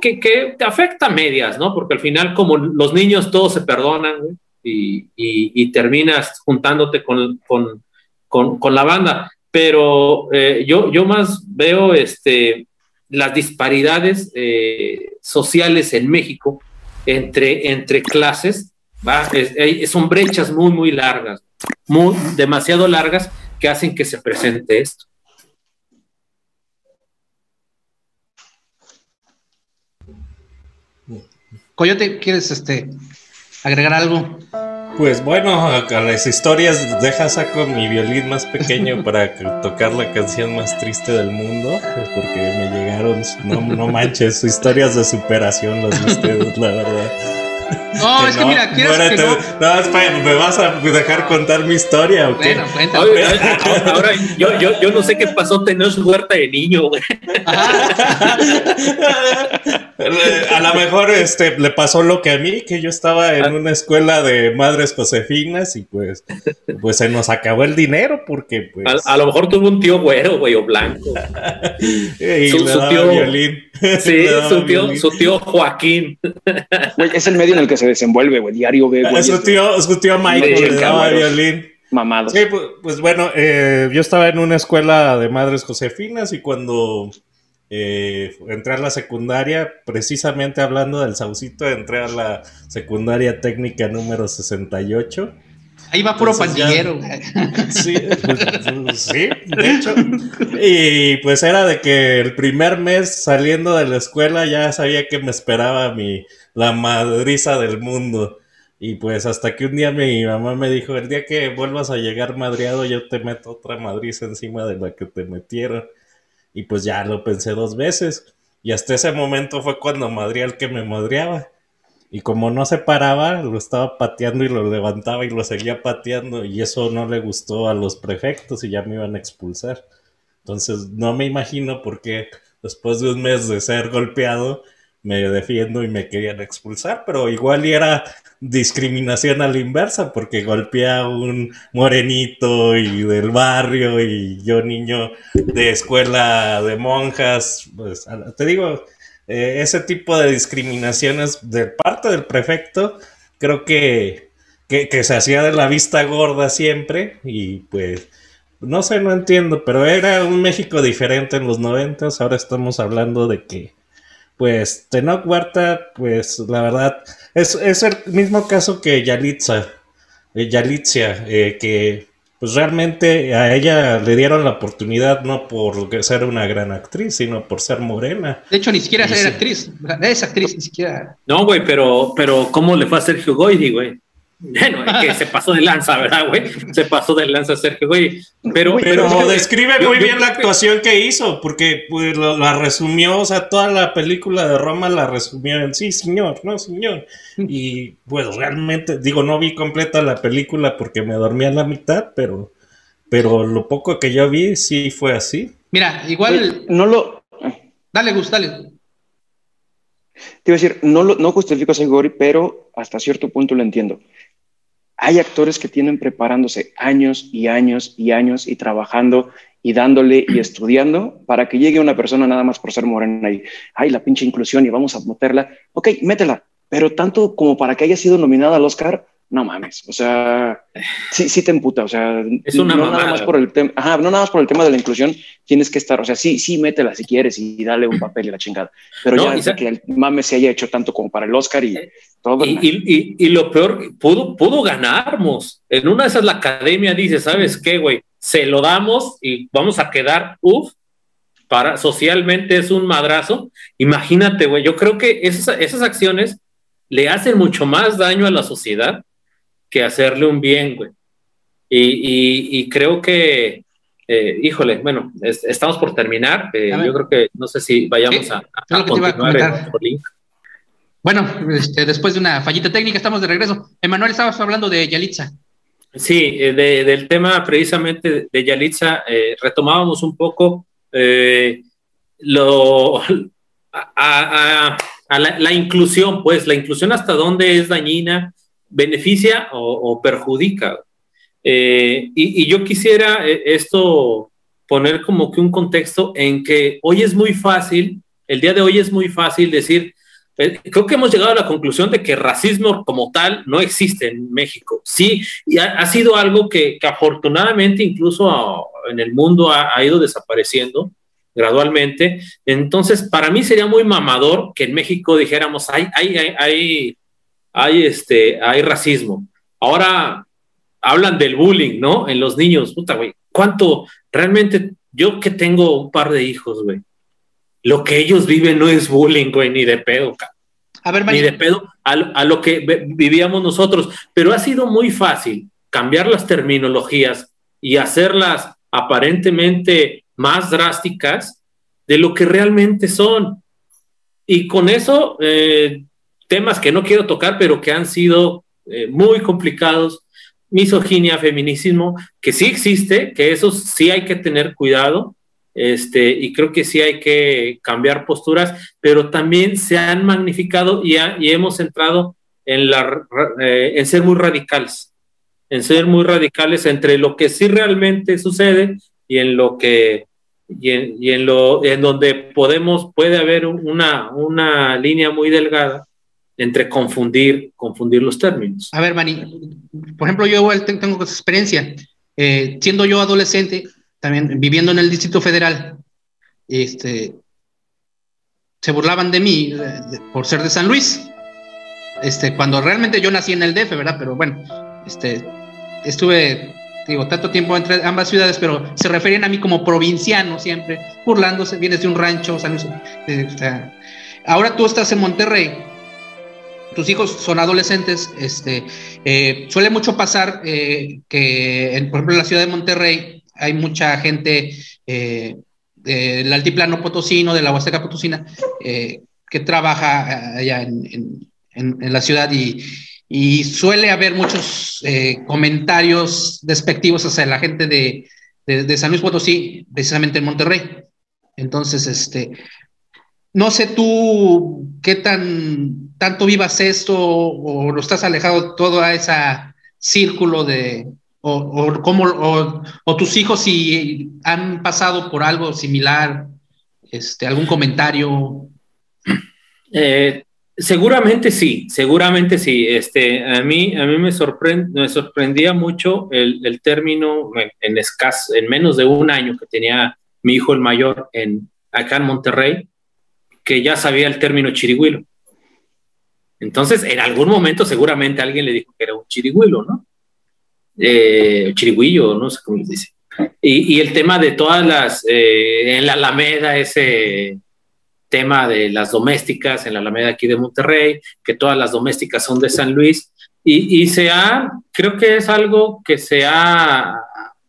C: que, que, te afecta a medias, ¿no? Porque al final, como los niños todos se perdonan y, terminas juntándote con, con, con, con la banda. Pero eh, yo, yo más veo este, las disparidades eh, sociales en México entre, entre clases, ¿va? son brechas muy, muy largas, muy, demasiado largas que hacen que se presente esto.
A: Coyote, ¿quieres este, agregar algo?
B: Pues bueno, a, las historias deja saco mi violín más pequeño para tocar la canción más triste del mundo, porque me llegaron, no, no manches, historias de superación las de ustedes, la verdad.
A: No, es que mira, quieres que no.
B: No, espera, ¿me vas a dejar contar mi historia o qué?
C: Bueno, cuéntame. ahora, yo, yo, yo, no sé qué pasó tener su huerta de niño, güey.
B: a lo mejor este, le pasó lo que a mí, que yo estaba en una escuela de madres josefinas y pues, pues se nos acabó el dinero porque pues...
C: A, lo mejor tuvo un tío güero, güey, o blanco.
B: y su, su tío violín.
C: Sí, su tío, su tío Joaquín.
D: es el medio en el que se desenvuelve, güey. Diario ve, güey.
B: Su tío, su tío Michael le daba violín.
D: Mamado.
B: Sí, pues, pues bueno, eh, yo estaba en una escuela de madres josefinas y cuando eh, entré a la secundaria, precisamente hablando del Saucito, entré a la secundaria técnica número 68.
A: Ahí va puro pandillero.
B: Sí, pues, sí, de hecho. Y pues era de que el primer mes saliendo de la escuela ya sabía que me esperaba mi, la madriza del mundo. Y pues hasta que un día mi mamá me dijo, el día que vuelvas a llegar madriado, yo te meto otra madriza encima de la que te metieron. Y pues ya lo pensé dos veces. Y hasta ese momento fue cuando madría el que me madreaba. Y como no se paraba, lo estaba pateando y lo levantaba y lo seguía pateando. Y eso no le gustó a los prefectos y ya me iban a expulsar. Entonces no me imagino por qué después de un mes de ser golpeado me defiendo y me querían expulsar, pero igual era discriminación a la inversa, porque golpeé a un morenito y del barrio y yo niño de escuela de monjas, pues te digo, eh, ese tipo de discriminaciones de parte del prefecto, creo que, que, que se hacía de la vista gorda siempre y pues... No sé, no entiendo, pero era un México diferente en los noventas. Ahora estamos hablando de que pues Tenoch Huerta, pues la verdad, es, el mismo caso que Yalitza, eh, Yalitzia, eh, que pues realmente a ella le dieron la oportunidad no por ser una gran actriz, sino por ser morena.
A: De hecho, ni siquiera ser actriz, es actriz, ni siquiera.
C: No, güey, pero, pero ¿cómo le fue a Sergio Goyri, güey? Bueno, es que se pasó de lanza, ¿verdad, güey? Se pasó de lanza Sergio, güey. Pero,
B: pero, describe muy bien la actuación que hizo, porque pues, la resumió, o sea, toda la película de Roma la resumió en sí, señor, no, señor. Y pues realmente, digo, no vi completa la película porque me dormí a la mitad, pero, pero lo poco que yo vi sí fue así.
A: Mira, igual.
D: No lo.
A: Dale, Gus, dale.
D: Te iba a decir, no, no justifico a Gori, pero hasta cierto punto lo entiendo hay actores que tienen preparándose años y años y años y trabajando y dándole y estudiando para que llegue una persona nada más por ser morena y, ay, la pinche inclusión y vamos a meterla. Ok, métela, pero tanto como para que haya sido nominada al Oscar, no mames, o sea, sí, sí te emputa, o sea,
C: es una
D: no nada más por el tema, ajá, no nada más por el tema de la inclusión, tienes que estar, o sea, sí, sí, métela si quieres y dale un papel y la chingada, pero ya que el mame se haya hecho tanto como para el Oscar y todo.
C: Y, y, y, lo peor, pudo, pudo ganarnos, en una de esas la academia dice, ¿sabes qué, güey? Se lo damos y vamos a quedar, uff, para socialmente es un madrazo. Imagínate, güey, yo creo que esas, esas acciones le hacen mucho más daño a la sociedad que hacerle un bien, güey. Y, creo que, eh, híjole, bueno, estamos por terminar. Eh, yo creo que no sé si vayamos a, continuar
A: Bueno, este, después de una fallita técnica estamos de regreso. Emanuel, estabas hablando de Yalitza.
C: Sí, eh, del tema precisamente de Yalitza, retomábamos un poco lo, a, la, la, inclusión, pues la inclusión hasta dónde es dañina, beneficia o, perjudica. Eh, y, yo quisiera eh, esto poner como que un contexto en que hoy es muy fácil, el día de hoy es muy fácil decir, eh, creo que hemos llegado a la conclusión de que racismo como tal no existe en México. Sí, y ha, sido algo que, afortunadamente incluso en el mundo ha, ido desapareciendo, gradualmente. Entonces, para mí sería muy mamador que en México dijéramos, hay, hay, hay, hay, hay, este, hay racismo. Ahora hablan del bullying, ¿no? En los niños, puta, güey. ¿Cuánto realmente, yo que tengo un par de hijos, güey, lo que ellos viven no es bullying, güey, ni de pedo, A ver, Ni de pedo a, a lo que vivíamos nosotros. Pero ha sido muy fácil cambiar las terminologías y hacerlas aparentemente más drásticas de lo que realmente son. Y con eso, eh, temas que no quiero tocar, pero que han sido eh, muy complicados, misoginia, feminicismo, que sí existe, que eso sí hay que tener cuidado, este, y creo que sí hay que cambiar posturas, pero también se han magnificado y, y hemos entrado en, la, eh, en ser muy radicales en ser muy radicales entre lo que sí realmente sucede y en lo que y en, lo en donde podemos puede haber una, una línea muy delgada entre confundir confundir los términos.
A: A ver, Mani, por ejemplo, yo igual tengo experiencia eh, siendo yo adolescente, también viviendo en el Distrito Federal, este se burlaban de mí por ser de San Luis. Este, cuando realmente yo nací en el DF, ¿verdad? Pero bueno, este, estuve, digo, tanto tiempo entre ambas ciudades, pero se referían a mí como provinciano siempre, burlándose, vienes de un rancho, eh, ahora tú estás en Monterrey, tus hijos son adolescentes, este, eh, suele mucho pasar eh, que, por ejemplo, en la ciudad de Monterrey hay mucha gente del altiplano potosino, de la Huasteca potosina, que trabaja allá en, en la ciudad y, suele haber muchos eh, comentarios despectivos hacia la gente de, de, San Luis Potosí, precisamente en Monterrey. Entonces, este, no sé tú qué tan tanto vivas esto o, lo estás alejado todo a ese círculo de, o, o, cómo, o, tus hijos si han pasado por algo similar, este, algún comentario.
C: Eh, Seguramente sí, seguramente sí. Este, a mí, a mí me, me sorprendía mucho el, término en, escaso, en menos de un año que tenía mi hijo el mayor en, acá en Monterrey, que ya sabía el término chirigüilo. Entonces, en algún momento seguramente alguien le dijo que era un chirigüilo, ¿no? Eh, no sé cómo les dice. Y, el tema de todas las, eh, en la Alameda, ese tema de las domésticas en la Alameda aquí de Monterrey, que todas las domésticas son de San Luis, y, y se ha, creo que es algo que se ha,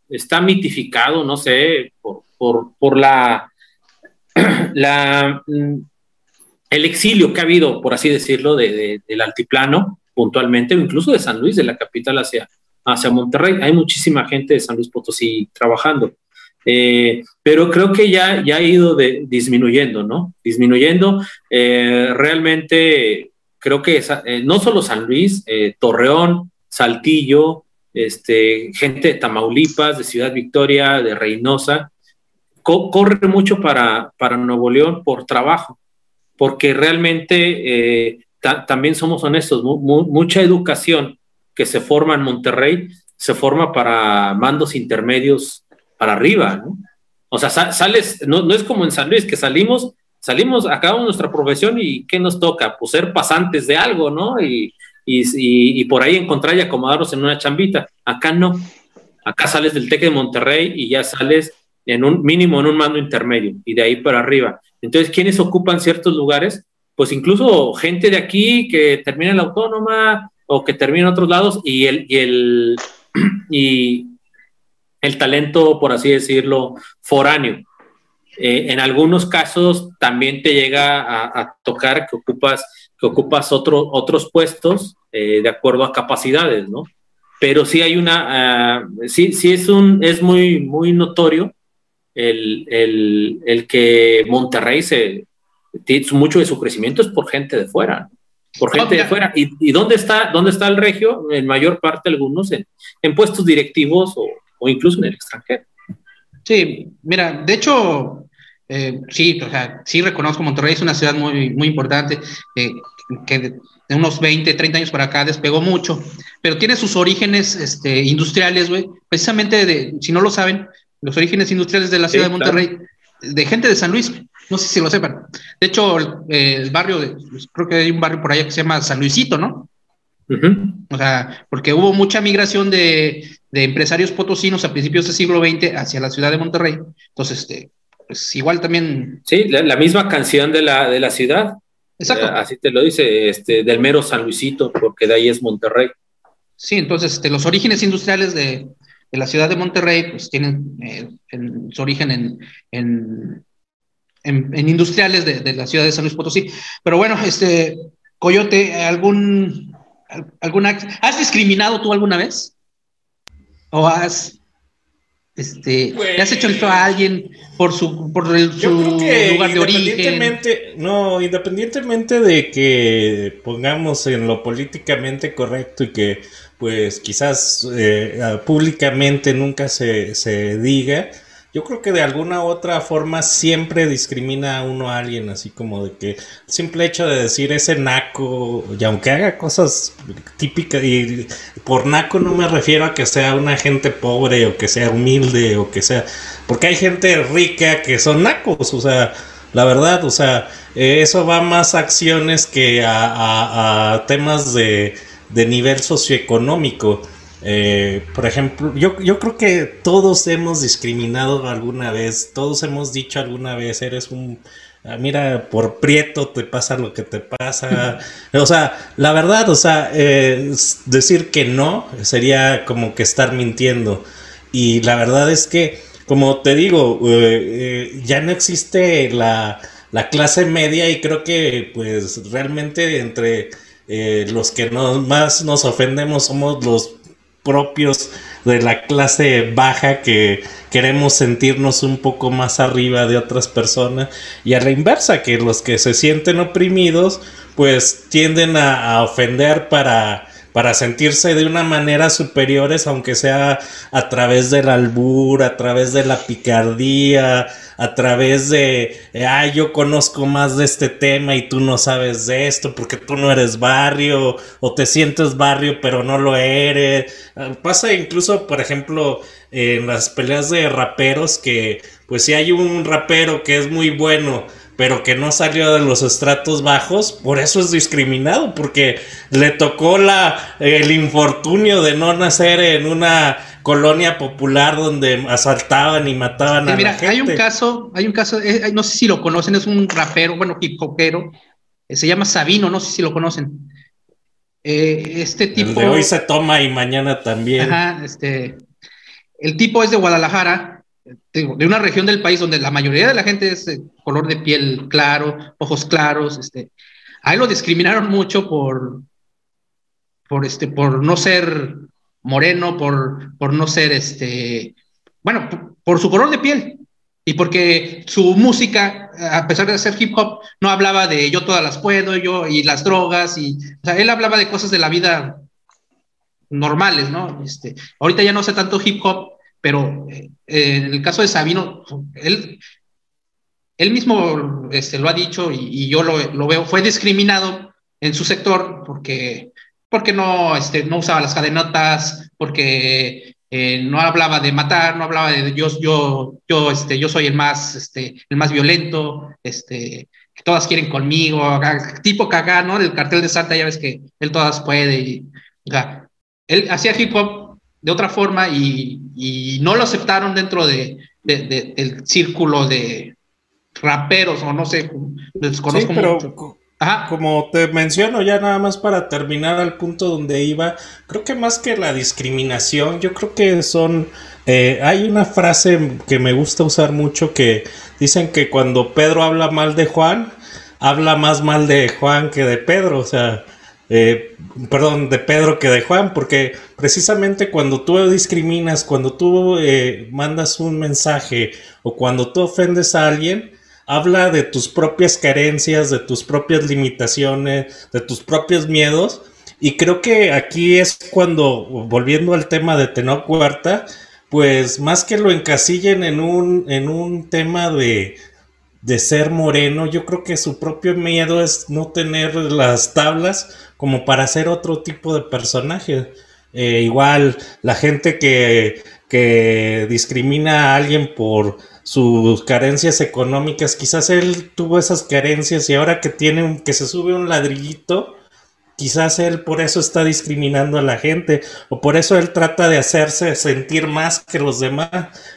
C: está mitificado, no sé, por, por, por la, mm, el exilio que ha habido, por así decirlo, de, del altiplano puntualmente, incluso de San Luis, de la capital hacia, hacia Monterrey. Hay muchísima gente de San Luis Potosí trabajando. Eh, pero creo que ya, ya ha ido disminuyendo, ¿no? Disminuyendo. Eh, realmente creo que eh, no solo San Luis, Torreón, Saltillo, este, gente de Tamaulipas, de Ciudad Victoria, de Reynosa, corre mucho para, para Nuevo León por trabajo, porque realmente también somos honestos, mucha educación que se forma en Monterrey se forma para mandos intermedios para arriba. O sea, sales, no, no, es como en San Luis, que salimos, salimos, acabamos nuestra profesión y ¿qué nos toca? Pues ser pasantes de algo, ¿no? Y, y, y, por ahí encontrar y acomodarnos en una chambita. Acá no. Acá sales del TEC de Monterrey y ya sales en un mínimo en un mando intermedio y de ahí para arriba. Entonces, ¿quiénes ocupan ciertos lugares? Pues incluso gente de aquí que termina en la autónoma o que termina en otros lados y el, y el, y, el talento, por así decirlo, foráneo. Eh, en algunos casos también te llega a, tocar que ocupas, que ocupas otro, otros puestos eh, de acuerdo a capacidades, ¿no? Pero sí hay una, ah, sí, sí es, un, es muy, muy notorio el, el, el que Monterrey se, mucho de su crecimiento es por gente de fuera, por gente de fuera. ¿Y, ¿Y, dónde, está, dónde está el regio? En mayor parte algunos en, en puestos directivos o, o incluso en el extranjero.
A: Sí, mira, de hecho, eh, sí, o sea, sí reconozco Monterrey es una ciudad muy, muy importante, eh, que de, unos 20, 30 años para acá despegó mucho, pero tiene sus orígenes este, industriales, güey, precisamente de, si no lo saben, los orígenes industriales de la ciudad de Monterrey de gente de San Luis, no sé si lo sepan. De hecho, el, barrio, de, pues, creo que hay un barrio por allá que se llama San Luisito, ¿no? O sea, porque hubo mucha migración de, empresarios potosinos a principios del siglo XX hacia la ciudad de Monterrey. Entonces, este, pues igual también.
C: Sí, la, misma canción de la, de la ciudad. Exacto. Eh, así te lo dice, este, del mero San Luisito, porque de ahí es Monterrey.
A: Sí, entonces este, los orígenes industriales de, la ciudad de Monterrey, pues tienen eh, su origen en, en, en, industriales de, de, la ciudad de San Luis Potosí. Pero bueno, este, Coyote, ¿algún alguna ¿Has discriminado tú alguna vez? ¿O has este, ¿Le has hecho el feo a alguien por su, por su lugar de origen?
B: No, independientemente de que pongamos en lo políticamente correcto y que pues quizás eh, públicamente nunca se, se diga, yo creo que de alguna u otra forma siempre discrimina a uno a alguien, así como de que el simple hecho de decir ese naco, y aunque haga cosas típicas, y por naco no me refiero a que sea una gente pobre o que sea humilde o que sea, porque hay gente rica que son nacos, o sea, la verdad, o sea, eso va más a acciones que a, temas de, de nivel socioeconómico. Eh, por ejemplo, yo, yo creo que todos hemos discriminado alguna vez, todos hemos dicho alguna vez, eres un, ah, mira, por prieto te pasa lo que te pasa. o sea, la verdad, o sea, eh, decir que no sería como que estar mintiendo. Y la verdad es que, como te digo, eh, ya no existe la, la, clase media y creo que pues realmente entre los que más nos ofendemos somos los propios de la clase baja que queremos sentirnos un poco más arriba de otras personas. Y a la inversa que los que se sienten oprimidos pues tienden a, ofender para para sentirse de una manera superiores, aunque sea a través del albur, a través de la picardía, a través de, ay, yo conozco más de este tema y tú no sabes de esto porque tú no eres barrio o te sientes barrio pero no lo eres. Ah, pasa incluso, por ejemplo, en las peleas de raperos que, pues si hay un rapero que es muy bueno, pero que no salió de los estratos bajos, por eso es discriminado, porque le tocó la, el infortunio de no nacer en una colonia popular donde asaltaban y mataban a
A: mira,
B: la gente.
A: Hay un caso, hay un caso, eh, no sé si lo conocen, es un rapero, bueno, hip hopero, eh, se llama Sabino, no sé si lo conocen. Eh, este tipo.
B: de hoy se toma y mañana también.
A: Ajá, este. El tipo es de Guadalajara, de una región del país donde la mayoría de la gente es de color de piel claro, ojos claros, este. Ahí lo discriminaron mucho por, por este, por no ser moreno, por, por no ser este, bueno, por, su color de piel y porque su música, a pesar de ser hip hop, no hablaba de yo todas las puedo, yo y las drogas, y, él hablaba de cosas de la vida normales, ¿no? Este, ahorita ya no sé tanto hip hop, pero eh, en el caso de Sabino, él, él mismo este, lo ha dicho y, yo lo, lo, veo, fue discriminado en su sector porque porque no, este, no usaba las cadenotas, porque eh, no hablaba de matar, no hablaba de yo, yo, yo, este, yo soy el más, este, el más violento, este, todas quieren conmigo, tipo cagá, ¿no? El cartel de Santa, ya ves que él todas puede, y, él hacía hip hop de otra forma y, y no lo aceptaron dentro de, de, del círculo de raperos, o no sé, desconozco mucho.
B: como te menciono ya nada más para terminar al punto donde iba, creo que más que la discriminación, yo creo que son... Eh, hay una frase que me gusta usar mucho que dicen que cuando Pedro habla mal de Juan, habla más mal de Juan que de Pedro, o sea, eh, perdón, de Pedro que de Juan, porque precisamente cuando tú discriminas, cuando tú eh, mandas un mensaje o cuando tú ofendes a alguien, habla de tus propias carencias, de tus propias limitaciones, de tus propios miedos. Y creo que aquí es cuando, volviendo al tema de Tenoch Huerta, pues más que lo encasillen en un, en un tema de, de ser moreno, yo creo que su propio miedo es no tener las tablas como para ser otro tipo de personaje. Eh, igual la gente que, que discrimina a alguien por sus carencias económicas, quizás él tuvo esas carencias y ahora que tiene que se sube un ladrillito, quizás él por eso está discriminando a la gente o por eso él trata de hacerse sentir más que los demás,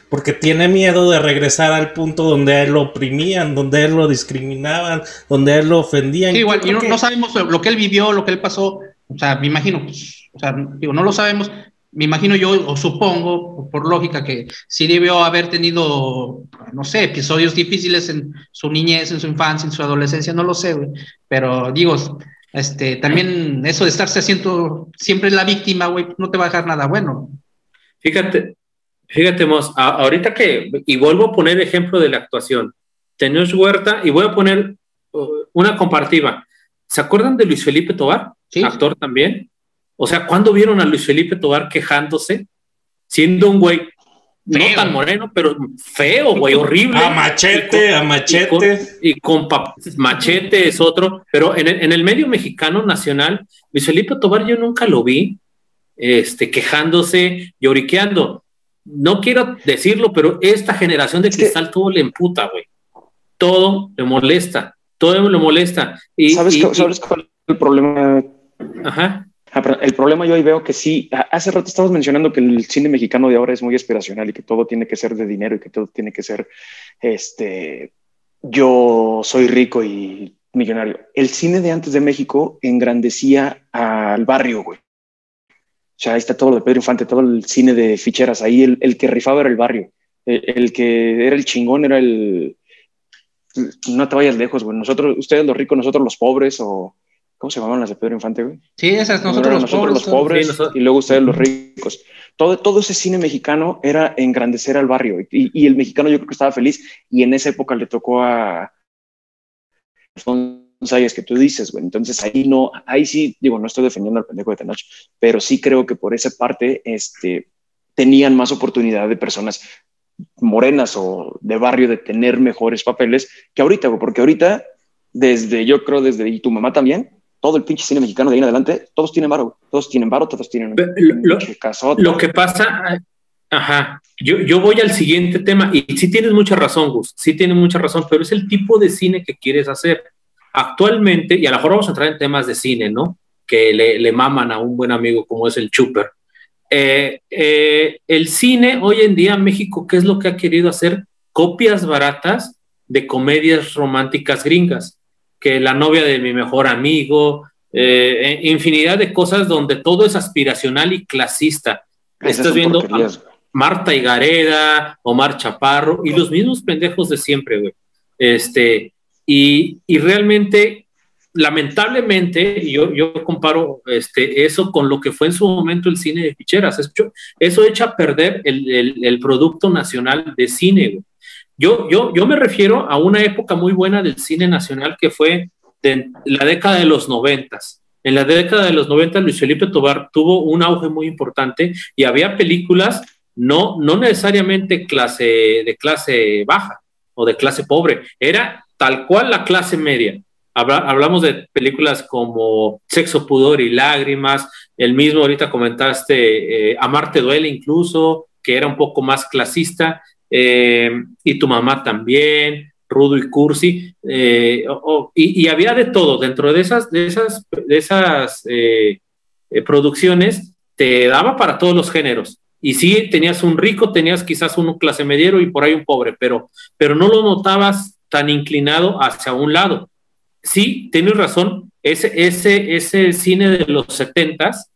B: porque tiene miedo de regresar al punto donde a él lo oprimían, donde él lo discriminaban, donde a él lo ofendían.
A: igual, y no, sabemos lo que él vivió, lo que él pasó, o sea, me imagino, pues, o sea, digo, no lo sabemos, me imagino yo, o supongo, por lógica, que sí debió haber tenido, no sé, episodios difíciles en su niñez, en su infancia, en su adolescencia, no lo sé, güey. Pero digo, este, también eso de estarse haciendo siempre la víctima, güey, no te va a dejar nada bueno.
C: Fíjate, fíjate, Mos, ahorita que, y vuelvo a poner ejemplo de la actuación, Tenoch Huerta, y voy a poner uh, una comparativa. ¿Se acuerdan de Luis Felipe Tobar? Sí. Actor también o sea, ¿cuándo vieron a Luis Felipe Tobar quejándose? Siendo un güey no tan moreno, pero feo, güey, horrible.
B: A machete, a machete.
C: Y con, machete es otro. Pero en el, medio mexicano nacional, Luis Felipe Tobar yo nunca lo vi este, quejándose, lloriqueando. No quiero decirlo, pero esta generación de cristal todo le emputa, güey. Todo le molesta, todo le molesta.
D: Y, ¿Sabes, ¿Sabes cuál es el problema? Ajá. Ah, el problema yo ahí veo que sí, hace rato estabas mencionando que el cine mexicano de ahora es muy aspiracional y que todo tiene que ser de dinero y que todo tiene que ser, este, yo soy rico y millonario. El cine de antes de México engrandecía al barrio, güey. O sea, ahí está todo lo de Pedro Infante, todo el cine de ficheras. Ahí el, que rifaba era el barrio. El, el, que era el chingón era el... No te vayas lejos, güey. Nosotros, ustedes los ricos, nosotros los pobres o ¿Cómo se llamaban las de Pedro Infante, güey?
A: Sí, esas, nosotros,
D: los, pobres, los pobres y luego ustedes los ricos. Todo, todo ese cine mexicano era engrandecer al barrio y, y, el mexicano yo creo que estaba feliz y en esa época le tocó a González que tú dices, güey. Entonces ahí no, ahí sí, digo, no estoy defendiendo al pendejo de Tenoch, pero sí creo que por esa parte este, tenían más oportunidad de personas morenas o de barrio de tener mejores papeles que ahorita, güey, porque ahorita, desde, yo creo desde, y tu mamá también, todo el pinche cine mexicano de ahí en adelante, todos tienen varo, todos tienen varo, todos tienen
C: lo, lo que pasa, ajá, yo, yo voy al siguiente tema y sí tienes mucha razón, Gus, sí tienes mucha razón, pero es el tipo de cine que quieres hacer. Actualmente, y a lo mejor vamos a entrar en temas de cine, ¿no? Que le, le maman a un buen amigo como es el Chuper. Eh, eh, el cine hoy en día en México, ¿qué es lo que ha querido hacer? Copias baratas de comedias románticas gringas que la novia de mi mejor amigo, eh, infinidad de cosas donde todo es aspiracional y clasista. Estás viendo Marta Higareda, Omar Chaparro y los mismos pendejos de siempre, güey. Este, y, y realmente, lamentablemente, yo, yo comparo este, eso con lo que fue en su momento el cine de ficheras. Eso, eso echa a perder el, el, el producto nacional de cine. Yo, yo, yo me refiero a una época muy buena del cine nacional que fue de la década de los noventas. En la década de los 90 Luis Felipe Tobar tuvo un auge muy importante y había películas no, no necesariamente clase, de clase baja o de clase pobre, era tal cual la clase media. hablamos de películas como Sexo, Pudor y Lágrimas, el mismo ahorita comentaste eh, Amarte Duele incluso, que era un poco más clasista, eh, y tu mamá también, Rudo y Cursi, eh, y, había de todo dentro de esas, de esas, de esas eh, producciones, te daba para todos los géneros. Y sí, tenías un rico, tenías quizás un clase mediero y por ahí un pobre, pero, pero no lo notabas tan inclinado hacia un lado. Sí, tienes razón, ese, ese, ese cine de los setentas,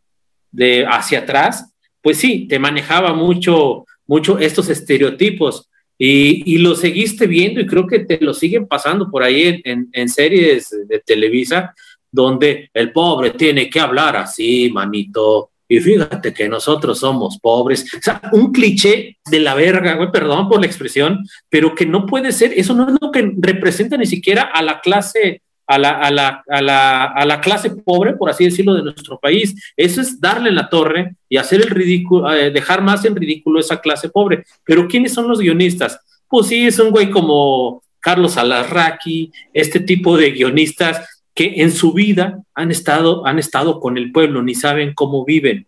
C: de hacia atrás, pues sí, te manejaba mucho mucho estos estereotipos y, lo seguiste viendo y creo que te lo siguen pasando por ahí en, series de Televisa, donde el pobre tiene que hablar así, manito, y fíjate que nosotros somos pobres. O sea, un cliché de la verga, güey, perdón por la expresión, pero que no puede ser, eso no es lo que representa ni siquiera a la clase a la, a, la, a, la, a la, clase pobre, por así decirlo, de nuestro país. Eso es darle la torre y hacer el ridículo, eh, dejar más en ridículo esa clase pobre. Pero ¿quiénes son los guionistas? Pues sí, es un güey como Carlos Alarraqui, este tipo de guionistas que en su vida han estado, han estado con el pueblo, ni saben cómo viven.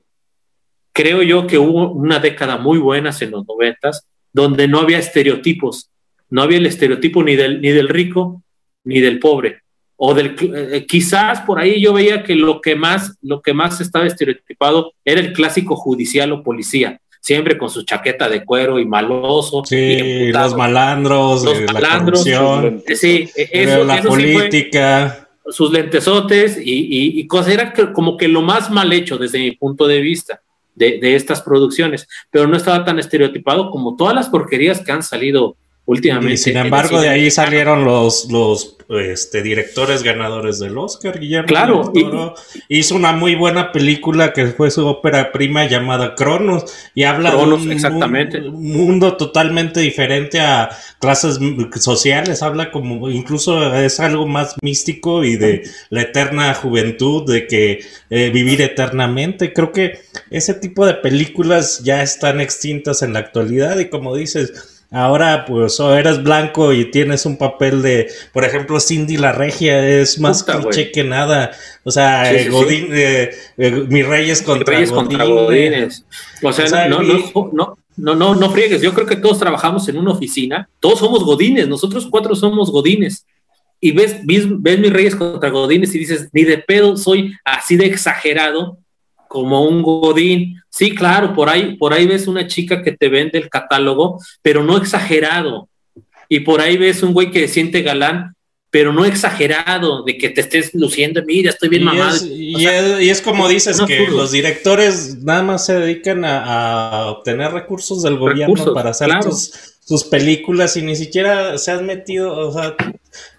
C: Creo yo que hubo una década muy buena en los noventas, donde no había estereotipos, no había el estereotipo ni del, ni del rico ni del pobre. O del, eh, quizás por ahí yo veía que lo que más, lo que más estaba estereotipado era el clásico judicial o policía, siempre con su chaqueta de cuero y maloso.
B: Sí, los malandros,
C: los malandros, la sí, eso,
B: la política.
C: Sus lentesotes y, y, cosas, era como que lo más mal hecho desde mi punto de vista de estas producciones, pero no estaba tan estereotipado como todas las porquerías que han salido últimamente.
B: Y sin embargo, de ahí salieron los, los este, directores ganadores del Oscar. Guillermo
C: claro,
B: hizo una muy buena película que fue su ópera prima llamada Cronos y habla de un,
C: exactamente.
B: mundo totalmente diferente a clases sociales. Habla como incluso es algo más místico y de la eterna juventud, de que eh, vivir eternamente. Creo que ese tipo de películas ya están extintas en la actualidad y como dices, Ahora, pues, o eres blanco y tienes un papel de, por ejemplo, Cindy la Regia, es más cliché que nada. O sea, Godín, eh, eh, mis reyes contra,
C: Godines. O sea, no, no, no, no, no, no friegues. Yo creo que todos trabajamos en una oficina, todos somos Godines, nosotros cuatro somos Godines. Y ves, ves, ves mis reyes contra Godines y dices, ni de pedo soy así de exagerado como un godín. Sí, claro, por ahí, por ahí ves una chica que te vende el catálogo, pero no exagerado. Y por ahí ves un güey que siente galán, pero no exagerado, de que te estés luciendo, mira, estoy bien mamado.
B: y, es, como dices, que los directores nada más se dedican a, obtener recursos del gobierno para hacer sus películas y ni siquiera se han metido, o sea,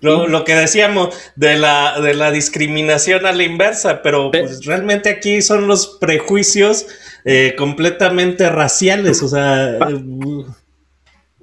B: lo, que decíamos de la, de la discriminación a la inversa, pero pues, realmente aquí son los prejuicios eh, completamente raciales, o sea... Eh,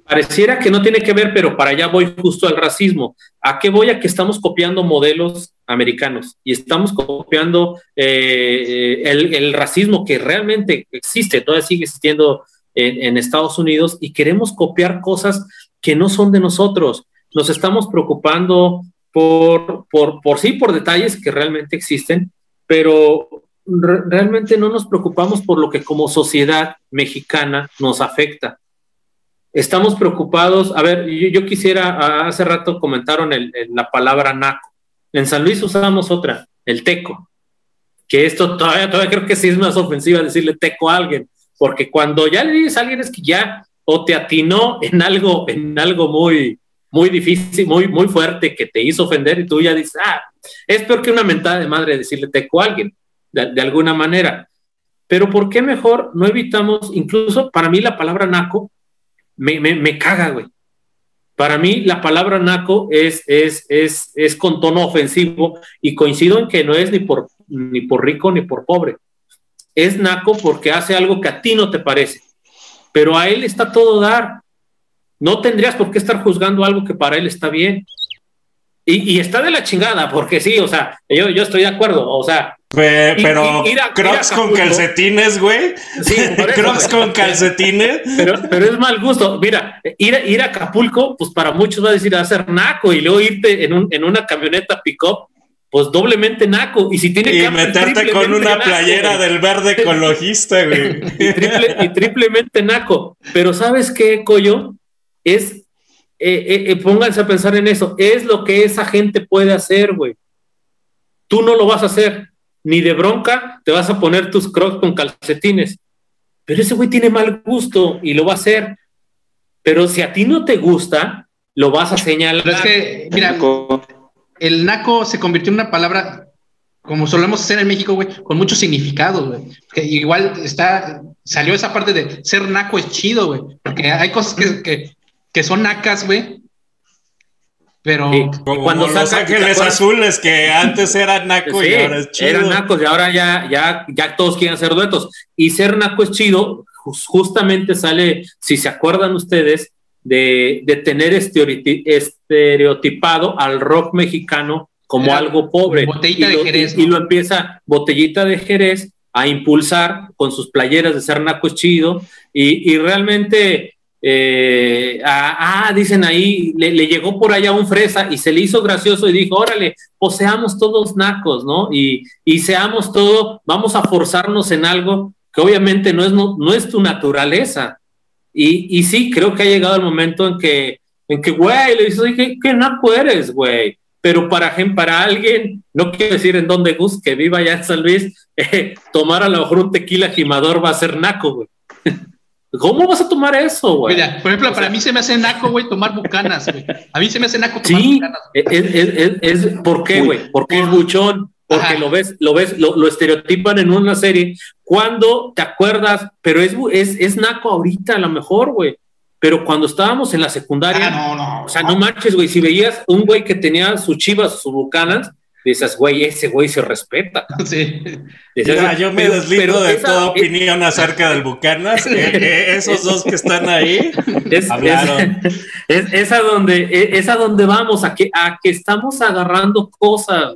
C: Pareciera que no tiene que ver, pero para allá voy justo al racismo. ¿A qué voy? A que estamos copiando modelos americanos y estamos copiando eh, el, el, racismo que realmente existe, todavía sigue existiendo en, Estados Unidos y queremos copiar cosas que no son de nosotros. Nos estamos preocupando por, por, por sí, por detalles que realmente existen, pero realmente no nos preocupamos por lo que como sociedad mexicana nos afecta. Estamos preocupados, a ver, yo, quisiera, hace rato comentaron el, la palabra naco. En San Luis usamos otra, el teco, que esto todavía, todavía creo que sí es más ofensiva decirle teco a alguien, porque cuando ya le dices a alguien es que ya o te atinó en algo, en algo muy, muy difícil, muy, muy fuerte que te hizo ofender y tú ya dices, ah, es peor que una mentada de madre decirle teco a alguien, de, alguna manera. Pero ¿por qué mejor no evitamos, incluso para mí la palabra naco me, me, me caga, güey. Para mí la palabra naco es, es, es, es con tono ofensivo y coincido en que no es ni por, ni por rico ni por pobre es naco porque hace algo que a ti no te parece, pero a él está todo dar. No tendrías por qué estar juzgando algo que para él está bien. Y, está de la chingada, porque sí, o sea, yo, yo estoy de acuerdo, o sea.
B: pero crocs con calcetines, güey. Sí, crocs con calcetines.
C: Pero, pero es mal gusto. Mira, ir, ir a Acapulco, pues para muchos va a decir a hacer naco y luego irte en, un, en una camioneta pick-up pues doblemente naco. Y si tiene
B: y meterte con una playera del verde ecologista, güey.
C: y, triplemente naco. Pero ¿sabes qué, Coyo? Es, eh, eh, eh, pónganse a pensar en eso, es lo que esa gente puede hacer, güey. Tú no lo vas a hacer, ni de bronca te vas a poner tus crocs con calcetines. Pero ese güey tiene mal gusto y lo va a hacer. Pero si a ti no te gusta, lo vas a señalar.
A: Pero es que, mira, el naco se convirtió en una palabra, como solemos hacer en México, güey, con muchos significados, güey. Que igual está, salió esa parte de ser naco es chido, güey. Porque hay cosas que, que, son nacas, güey. Pero
B: cuando Los Ángeles Azules, que antes eran naco y ahora es chido.
C: Eran nacos y ahora ya, ya, ya todos quieren ser duetos. Y ser naco es chido, justamente sale, si se acuerdan ustedes, de, tener estereotipado al rock mexicano como algo pobre.
A: Botellita y, lo, de Jerez,
C: y, lo empieza Botellita de Jerez a impulsar con sus playeras de ser naco chido y, realmente, eh, ah, dicen ahí, le, llegó por allá un fresa y se le hizo gracioso y dijo, órale, pues seamos todos nacos, ¿no? Y, y seamos todo, vamos a forzarnos en algo que obviamente no es, no, no es tu naturaleza. Y, sí, creo que ha llegado el momento en que en que, güey, le dices, oye, ¿qué, naco eres, güey? Pero para, para alguien, no quiero decir en dónde Gus, que viva allá en San Luis, eh, tomar a lo mejor un tequila gimador va a ser naco, güey. ¿Cómo vas a tomar eso, güey?
A: Mira, por ejemplo, para mí se me hace naco, güey, tomar bucanas, güey. A mí se me hace naco tomar sí, bucanas.
C: Es, es, es, ¿Por qué, güey? Porque es buchón, porque lo ves, lo ves, lo, lo, estereotipan en una serie. Cuando te acuerdas, pero es, es, es naco ahorita a lo mejor, güey. Pero cuando estábamos en la secundaria,
A: ah, no, no,
C: o sea, no manches, güey, si veías un güey que tenía sus chivas, sus bucanas, dices, güey, ese güey se respeta.
A: Sí.
B: yo me deslindo de toda opinión acerca del Bucanas. Eh, esos dos que están ahí
C: es, hablaron. Es, es, a donde, es a donde vamos, a que, a que estamos agarrando cosas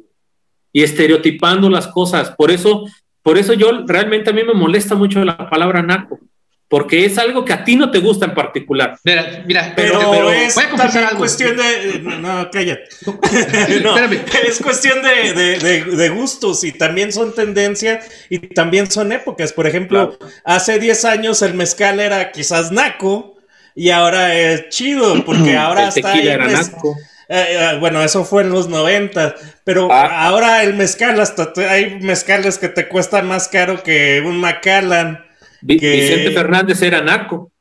C: y estereotipando las cosas. Por eso, por eso yo realmente a mí me molesta mucho la palabra naco porque es algo que a ti no te gusta en particular.
A: Mira, mira
B: pero, pero, es también cuestión de... No, cállate. no, es cuestión de, de, de, gustos y también son tendencias y también son épocas. Por ejemplo, hace 10 años el mezcal era quizás naco y ahora es chido porque ahora está ahí... Era naco. Eh, eh, bueno, eso fue en los 90, pero ah. ahora el mezcal, hasta hay mezcales que te cuestan más caro que un Macallan.
C: Vicente Fernández era naco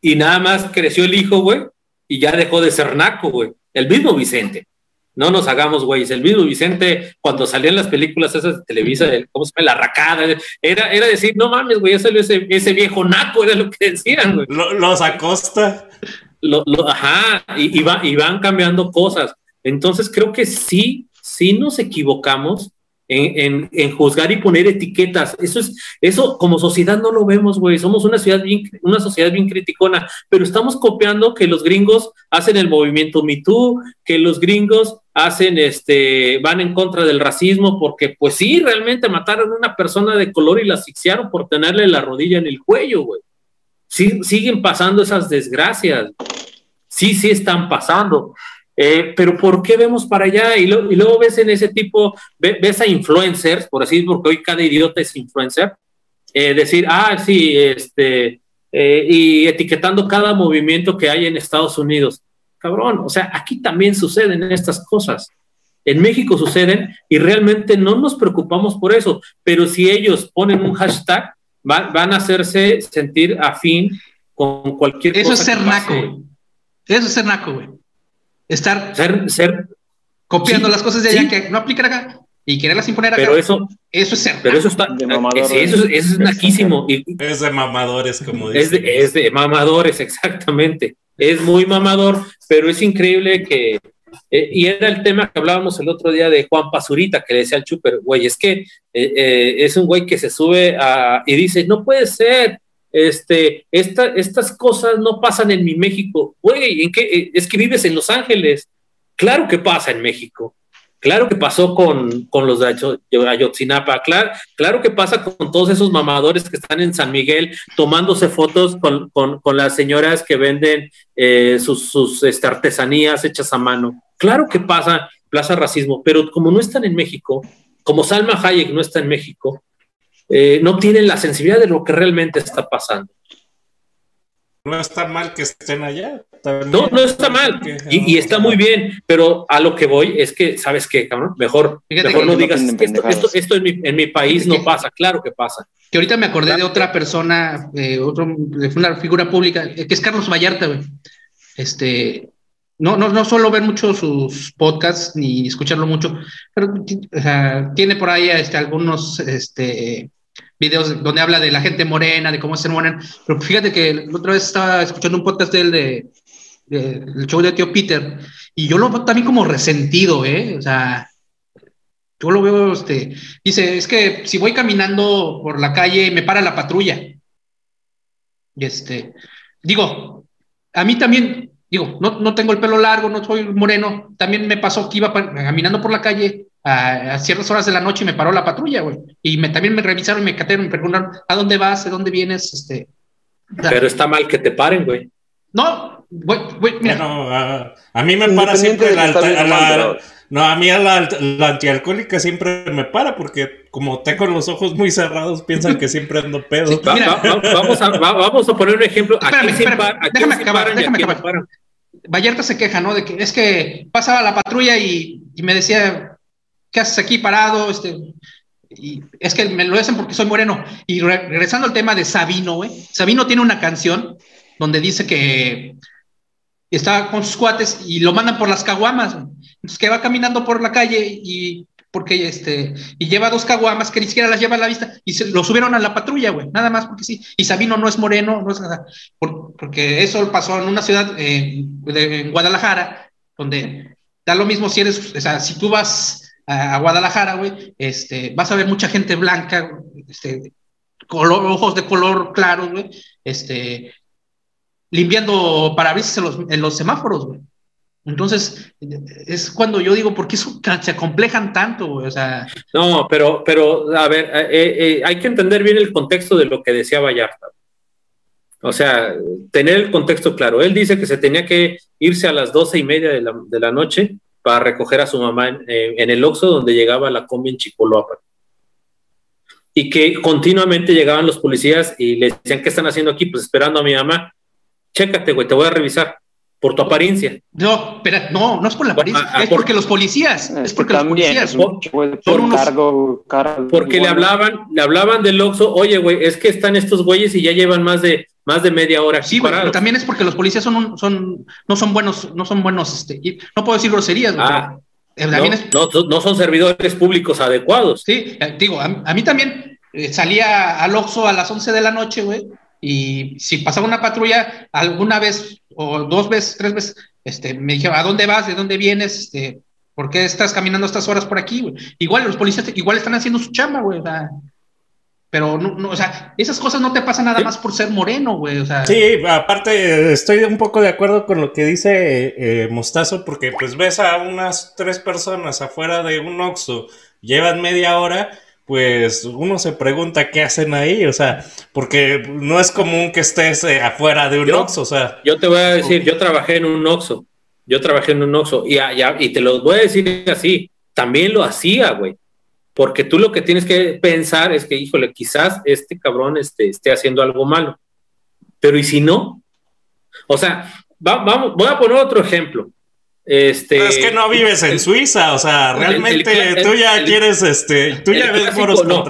C: y nada más creció el hijo, güey, y ya dejó de ser naco, güey. El mismo Vicente. No nos hagamos, güey. El mismo Vicente, cuando salían las películas esas de Televisa, ¿cómo se llama? La racada, era, era decir, no mames, güey, ya salió ese, ese viejo naco, era lo que decían, güey.
B: los acosta.
C: Lo, ajá, y, y, y van cambiando cosas. Entonces creo que sí, sí nos equivocamos en, juzgar y poner etiquetas. Eso es, eso como sociedad no lo vemos, güey. Somos una ciudad bien, una sociedad bien criticona, pero estamos copiando que los gringos hacen el movimiento Me que los gringos hacen este, van en contra del racismo, porque pues sí, realmente mataron a una persona de color y la asfixiaron por tenerle la rodilla en el cuello, güey. Siguen pasando esas desgracias. Sí, sí están pasando. Eh, pero ¿por qué vemos para allá? Y, luego ves en ese tipo, ves a influencers, por así decirlo, porque hoy cada idiota es influencer, eh, decir, ah, sí, este, eh, y etiquetando cada movimiento que hay en Estados Unidos. Cabrón, o sea, aquí también suceden estas cosas. En México suceden y realmente no nos preocupamos por eso, pero si ellos ponen un hashtag, van a hacerse sentir afín con cualquier
A: eso cosa. Eso es ser naco. Eso es ser naco, güey estar
C: ser, ser
A: copiando las cosas de allá que no aplican acá y quererlas imponer acá.
C: Pero eso,
A: eso es ser.
C: Pero eso está, eso, es naquísimo.
B: es de mamadores, como
C: dicen. Es de, mamadores, exactamente. Es muy mamador, pero es increíble que. Eh, y era el tema que hablábamos el otro día de Juan Pazurita, que le decía al Chuper, güey, es que eh, eh, es un güey que se sube a, y dice, no puede ser, este, esta, estas cosas no pasan en mi México. Güey, ¿en qué? Eh, es que vives en Los Ángeles. Claro que pasa en México. Claro que pasó con, con los de Ayotzinapa. Claro, claro que pasa con todos esos mamadores que están en San Miguel tomándose fotos con, con, con las señoras que venden eh, sus, sus este, artesanías hechas a mano. Claro que pasa Plaza Racismo, pero como no están en México, como Salma Hayek no está en México, eh, no tienen la sensibilidad de lo que realmente está pasando.
B: No está mal que estén allá.
C: no, no está mal. Y, está muy bien, pero a lo que voy es que, ¿sabes qué, cabrón? Mejor, mejor no digas que esto, esto, en, mi, en, mi, país no pasa. Claro que pasa.
A: Que ahorita me acordé de otra persona, de otro, de una figura pública, eh, que es Carlos Vallarta, güey. Este, no, no, no solo ver mucho sus podcasts ni escucharlo mucho, pero tiene por ahí este, algunos este, videos donde habla de la gente morena, de cómo ser morena. Pero fíjate que la otra vez estaba escuchando un podcast de él de, el show de tío Peter y yo lo veo también como resentido, ¿eh? O sea, yo lo veo, este, dice, es que si voy caminando por la calle me para la patrulla. Y este, digo, a mí también, digo, no, no tengo el pelo largo, no soy moreno, también me pasó que iba caminando por la calle a, ciertas horas de la noche y me paró la patrulla, güey. Y me, también me revisaron y me catearon, me preguntaron, ¿a dónde vas? ¿De dónde vienes? Este,
C: Pero está mal que te paren, güey.
A: No, güey, güey, mira.
B: a, mí me para siempre la, No, a mí a la, antialcohólica siempre me para porque como tengo los ojos muy cerrados piensan que siempre ando pedo.
C: vamos, a, vamos a poner un ejemplo. Aquí
A: espérame, déjame acabar, déjame acabar. Vallarta se queja, ¿no? De que es que pasaba la patrulla y, me decía, ¿qué haces aquí parado? Este, y es que me lo hacen porque soy moreno. Y regresando al tema de Sabino, Sabino tiene una canción donde dice que está con sus cuates y lo mandan por las caguamas. Entonces que va caminando por la calle y porque este y lleva dos caguamas que ni siquiera las lleva a la vista y se, lo subieron a la patrulla, güey, nada más porque sí. Y Sabino no es moreno, no es nada, porque eso pasó en una ciudad eh, en Guadalajara donde da lo mismo si eres, o sea, si tú vas a, Guadalajara, güey, este, vas a ver mucha gente blanca, este, color, ojos de color claro, güey, este, limpiando parabrisas en los, en los semáforos, güey. Entonces, es cuando yo digo, ¿por qué se acomplejan tanto? Güey? O sea...
C: No, pero, pero, a ver, eh, eh, eh, hay que entender bien el contexto de lo que decía Vallarta. O sea, tener el contexto claro. Él dice que se tenía que irse a las doce y media de la, de la noche para recoger a su mamá en, en el Oxxo donde llegaba la combi en Chicoloapa. Y que continuamente llegaban los policías y le decían, ¿qué están haciendo aquí? Pues esperando a mi mamá chécate, güey, te voy a revisar por tu apariencia.
A: No, pero no, no es por la apariencia, ah, es porque los policías, es porque los policías son,
C: cargo, porque le hablaban, le hablaban del Oxxo, oye, güey, es que están estos güeyes y ya llevan más de más de media hora.
A: Sí, güey, pero también es porque los policías son, son no son buenos, no son buenos, este, no puedo decir groserías, güey. Ah,
C: no, no, son servidores públicos adecuados.
A: Sí, eh, digo, a, mí también eh, salía al Oxxo a las 11 de la noche, güey, y si pasaba una patrulla alguna vez o dos veces, tres veces, este, me dijeron, ¿a dónde vas? ¿De dónde vienes? Este, ¿Por qué estás caminando estas horas por aquí? Güey? Igual los policías igual están haciendo su chamba, güey. O sea, pero no, no, o sea, esas cosas no te pasan nada más por ser moreno, güey. O sea.
B: Sí, aparte estoy un poco de acuerdo con lo que dice eh, Mostazo, porque pues ves a unas tres personas afuera de un Oxxo, llevan media hora pues uno se pregunta qué hacen ahí, o sea, porque no es común que estés eh, afuera de un Oxxo, o sea.
C: Yo te voy a decir, yo trabajé en un Oxxo, yo trabajé en un Oxxo y, y te lo voy a decir así, también lo hacía, güey, porque tú lo que tienes que pensar es que, híjole, quizás este cabrón este, esté haciendo algo malo, pero ¿y si no? O sea, vamos, voy a poner otro ejemplo. Este,
B: es que no vives en Suiza, o sea, realmente tú ya quieres, este, tú ya ves moros no,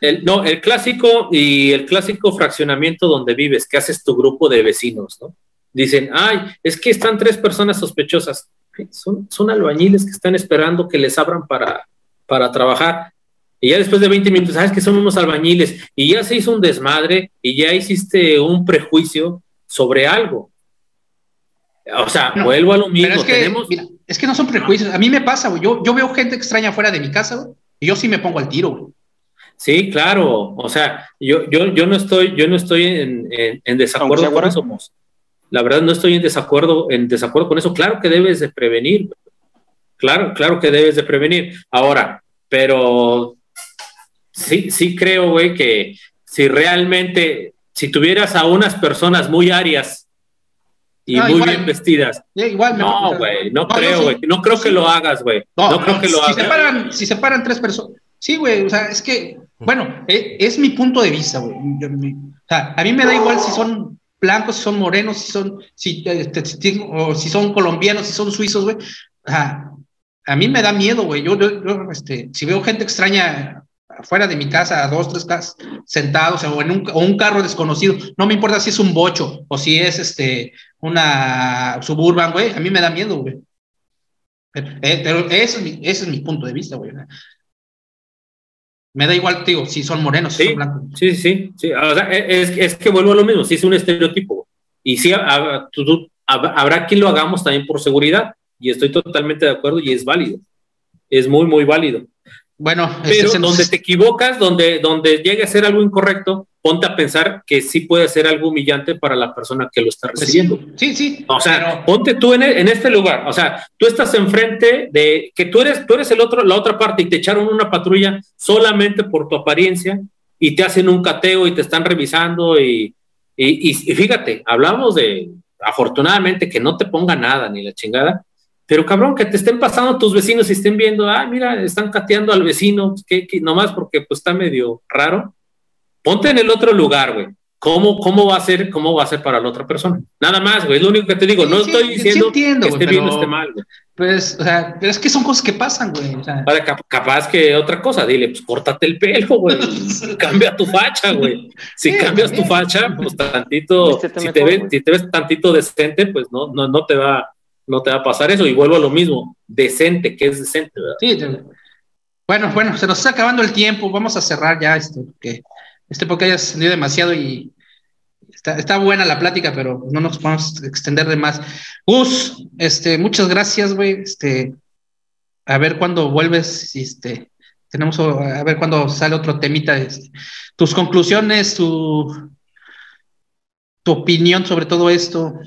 C: El, no, el clásico y el clásico fraccionamiento donde vives, que haces tu grupo de vecinos, ¿no? Dicen, ay, es que están tres personas sospechosas. Son, son albañiles que están esperando que les abran para, para trabajar. Y ya después de 20 minutos, sabes que son unos albañiles y ya se hizo un desmadre y ya hiciste un prejuicio sobre algo. O sea, vuelvo a lo mismo.
A: es, que, es que no son prejuicios. A mí me pasa, güey. Yo, yo veo gente extraña fuera de mi casa, güey, y yo sí me pongo al tiro, güey.
C: Sí, claro. O sea, yo, yo, yo no estoy, yo no estoy en, en, desacuerdo con eso. La verdad, no estoy en desacuerdo, en desacuerdo con eso. Claro que debes de prevenir. Claro, claro que debes de prevenir. Ahora, pero sí, sí creo, güey, que si realmente, si tuvieras a unas personas muy arias y muy bien vestidas.
A: igual,
C: no, güey, no, creo, güey. No, creo que lo hagas, güey. No, creo que lo
A: si
C: hagas. Se
A: paran, si se paran tres personas. Sí, güey, o sea, es que, bueno, e, es, mi punto de vista, güey. O sea, a mí me da igual si son blancos, si son morenos, si son, si, este, o si son colombianos, si son suizos, güey. O sea, a mí me da miedo, güey. Yo, yo, yo, este, si veo gente extraña fuera de mi casa, a dos, tres casas, sentados o en un, o un, carro desconocido. No me importa si es un bocho o si es este una suburban, güey. A mí me da miedo, güey. Pero, eh, ese, es mi, ese es mi punto de vista, güey. Me da igual, digo, si son morenos,
C: si
A: son blancos.
C: Sí, sí, sí. O sea, es, es, que vuelvo a lo mismo, si es un estereotipo. Y sí, habrá quien lo hagamos también por seguridad. Y estoy totalmente de acuerdo y es válido. Es muy, muy válido.
A: Bueno,
C: pero donde te equivocas, donde, donde llegue a ser algo incorrecto, ponte a pensar que sí puede ser algo humillante para la persona que lo está pues recibiendo.
A: Sí, sí.
C: O sea, ponte tú en, en, este lugar. O sea, tú estás enfrente de que tú eres, tú eres el otro, la otra parte y te echaron una patrulla solamente por tu apariencia y te hacen un cateo y te están revisando y, y, y fíjate, hablamos de afortunadamente que no te ponga nada ni la chingada, pero cabrón, que te estén pasando tus vecinos y estén viendo, ah, mira, están cateando al vecino, que, nomás porque pues está medio raro. Ponte en el otro lugar, güey. ¿cómo, ¿cómo va a ser, cómo va a ser para la otra persona? Nada más, güey, es lo único que te digo, no estoy diciendo que esté bien o esté mal, güey.
A: Pues, o sea, pero es que son cosas que pasan, güey. O sea.
C: capaz que otra cosa, dile, pues córtate el pelo, güey. Cambia tu facha, güey. Si cambias tu facha, pues tantito, si te, ves, si te ves tantito decente, pues no, no, no te va, no te va a pasar eso. Y vuelvo a lo mismo, decente, que es decente, ¿verdad?
A: Sí, bueno, bueno, se nos está acabando el tiempo, vamos a cerrar ya esto, porque este porque haya salido demasiado y está, buena la plática, pero no nos vamos a extender de más. Gus, este, muchas gracias, güey. Este, a ver cuándo vuelves, este, tenemos a ver cuándo sale otro temita. Este, tus conclusiones, tu, tu opinión sobre todo esto.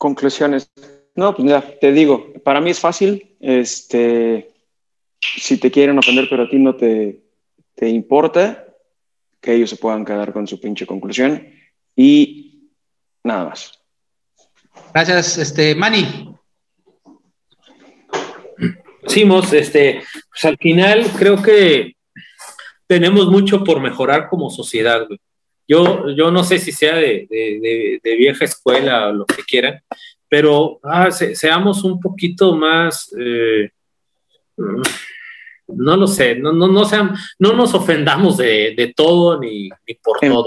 D: Conclusiones. No, pues ya, te digo, para mí es fácil, este, si te quieren ofender, pero a ti no te, te importa, que ellos se puedan quedar con su pinche conclusión y nada más.
A: Gracias, este, Manny.
C: Simos, este, pues al final creo que tenemos mucho por mejorar como sociedad, Yo, yo no sé si sea de, vieja escuela o lo que quieran, pero ah, seamos un poquito más, eh, no lo sé, no, no, no, sean, no nos ofendamos de, todo ni, por todo.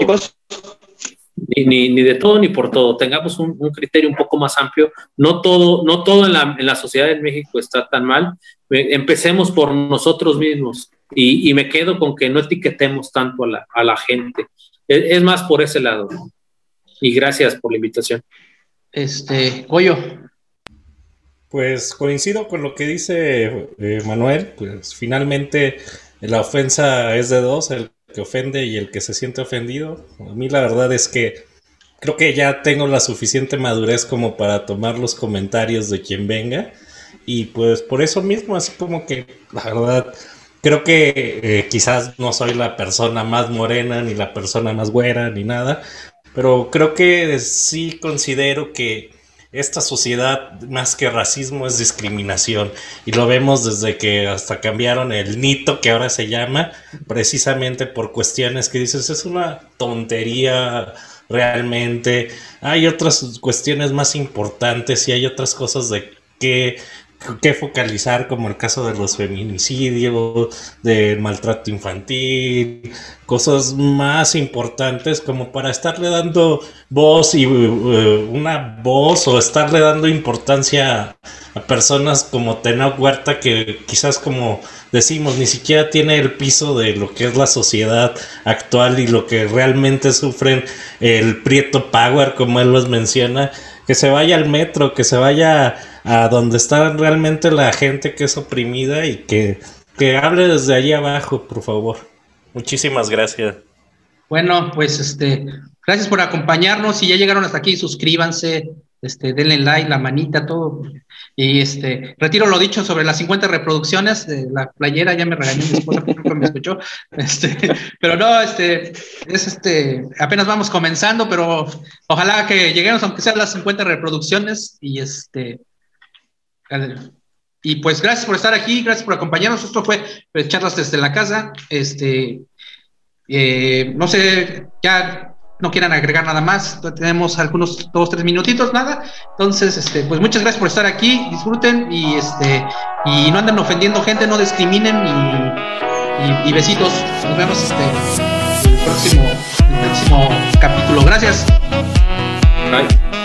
C: Ni, ni, de todo ni por todo. Tengamos un, criterio un poco más amplio. No todo, no todo en la, en la sociedad de México está tan mal. Empecemos por nosotros mismos y, me quedo con que no etiquetemos tanto a la, a la gente. Es, más por ese lado. Y gracias por la invitación.
A: Este, Goyo,
B: pues coincido con lo que dice eh, Manuel, pues finalmente la ofensa es de dos, el que ofende y el que se siente ofendido. A mí la verdad es que creo que ya tengo la suficiente madurez como para tomar los comentarios de quien venga y pues por eso mismo, así como que la verdad creo que eh, quizás no soy la persona más morena ni la persona más güera ni nada, pero creo que sí considero que esta sociedad más que racismo es discriminación. Y lo vemos desde que hasta cambiaron el nito que ahora se llama precisamente por cuestiones que dices es una tontería realmente hay otras cuestiones más importantes y hay otras cosas de que que focalizar, como el caso de los feminicidios, del maltrato infantil, cosas más importantes como para estarle dando voz y eh, una voz o estarle dando importancia a, personas como Tenoch Huerta que quizás como decimos ni siquiera tiene el piso de lo que es la sociedad actual y lo que realmente sufren el Prieto Power como él los menciona, que se vaya al metro, que se vaya a donde está realmente la gente que es oprimida y que, que hable desde allí abajo, por favor. Muchísimas gracias.
A: Bueno, pues este, gracias por acompañarnos. Si ya llegaron hasta aquí, suscríbanse, este, denle like, la manita, todo. Y este, retiro lo dicho sobre las 50 reproducciones de la playera, ya me regañó mi esposa porque me escuchó. Este, pero no, este, es este, apenas vamos comenzando, pero ojalá que lleguemos, aunque sean las 50 reproducciones, y este, y pues gracias por estar aquí, gracias por acompañarnos. Esto fue pues, charlas desde la casa. Este, eh, no sé, ya no quieran agregar nada más. Tenemos algunos dos, tres minutitos, nada. Entonces, este, pues muchas gracias por estar aquí. Disfruten y este, y no anden ofendiendo gente, no discriminen y, besitos. Nos vemos este próximo, el próximo capítulo. Gracias.
C: Bye.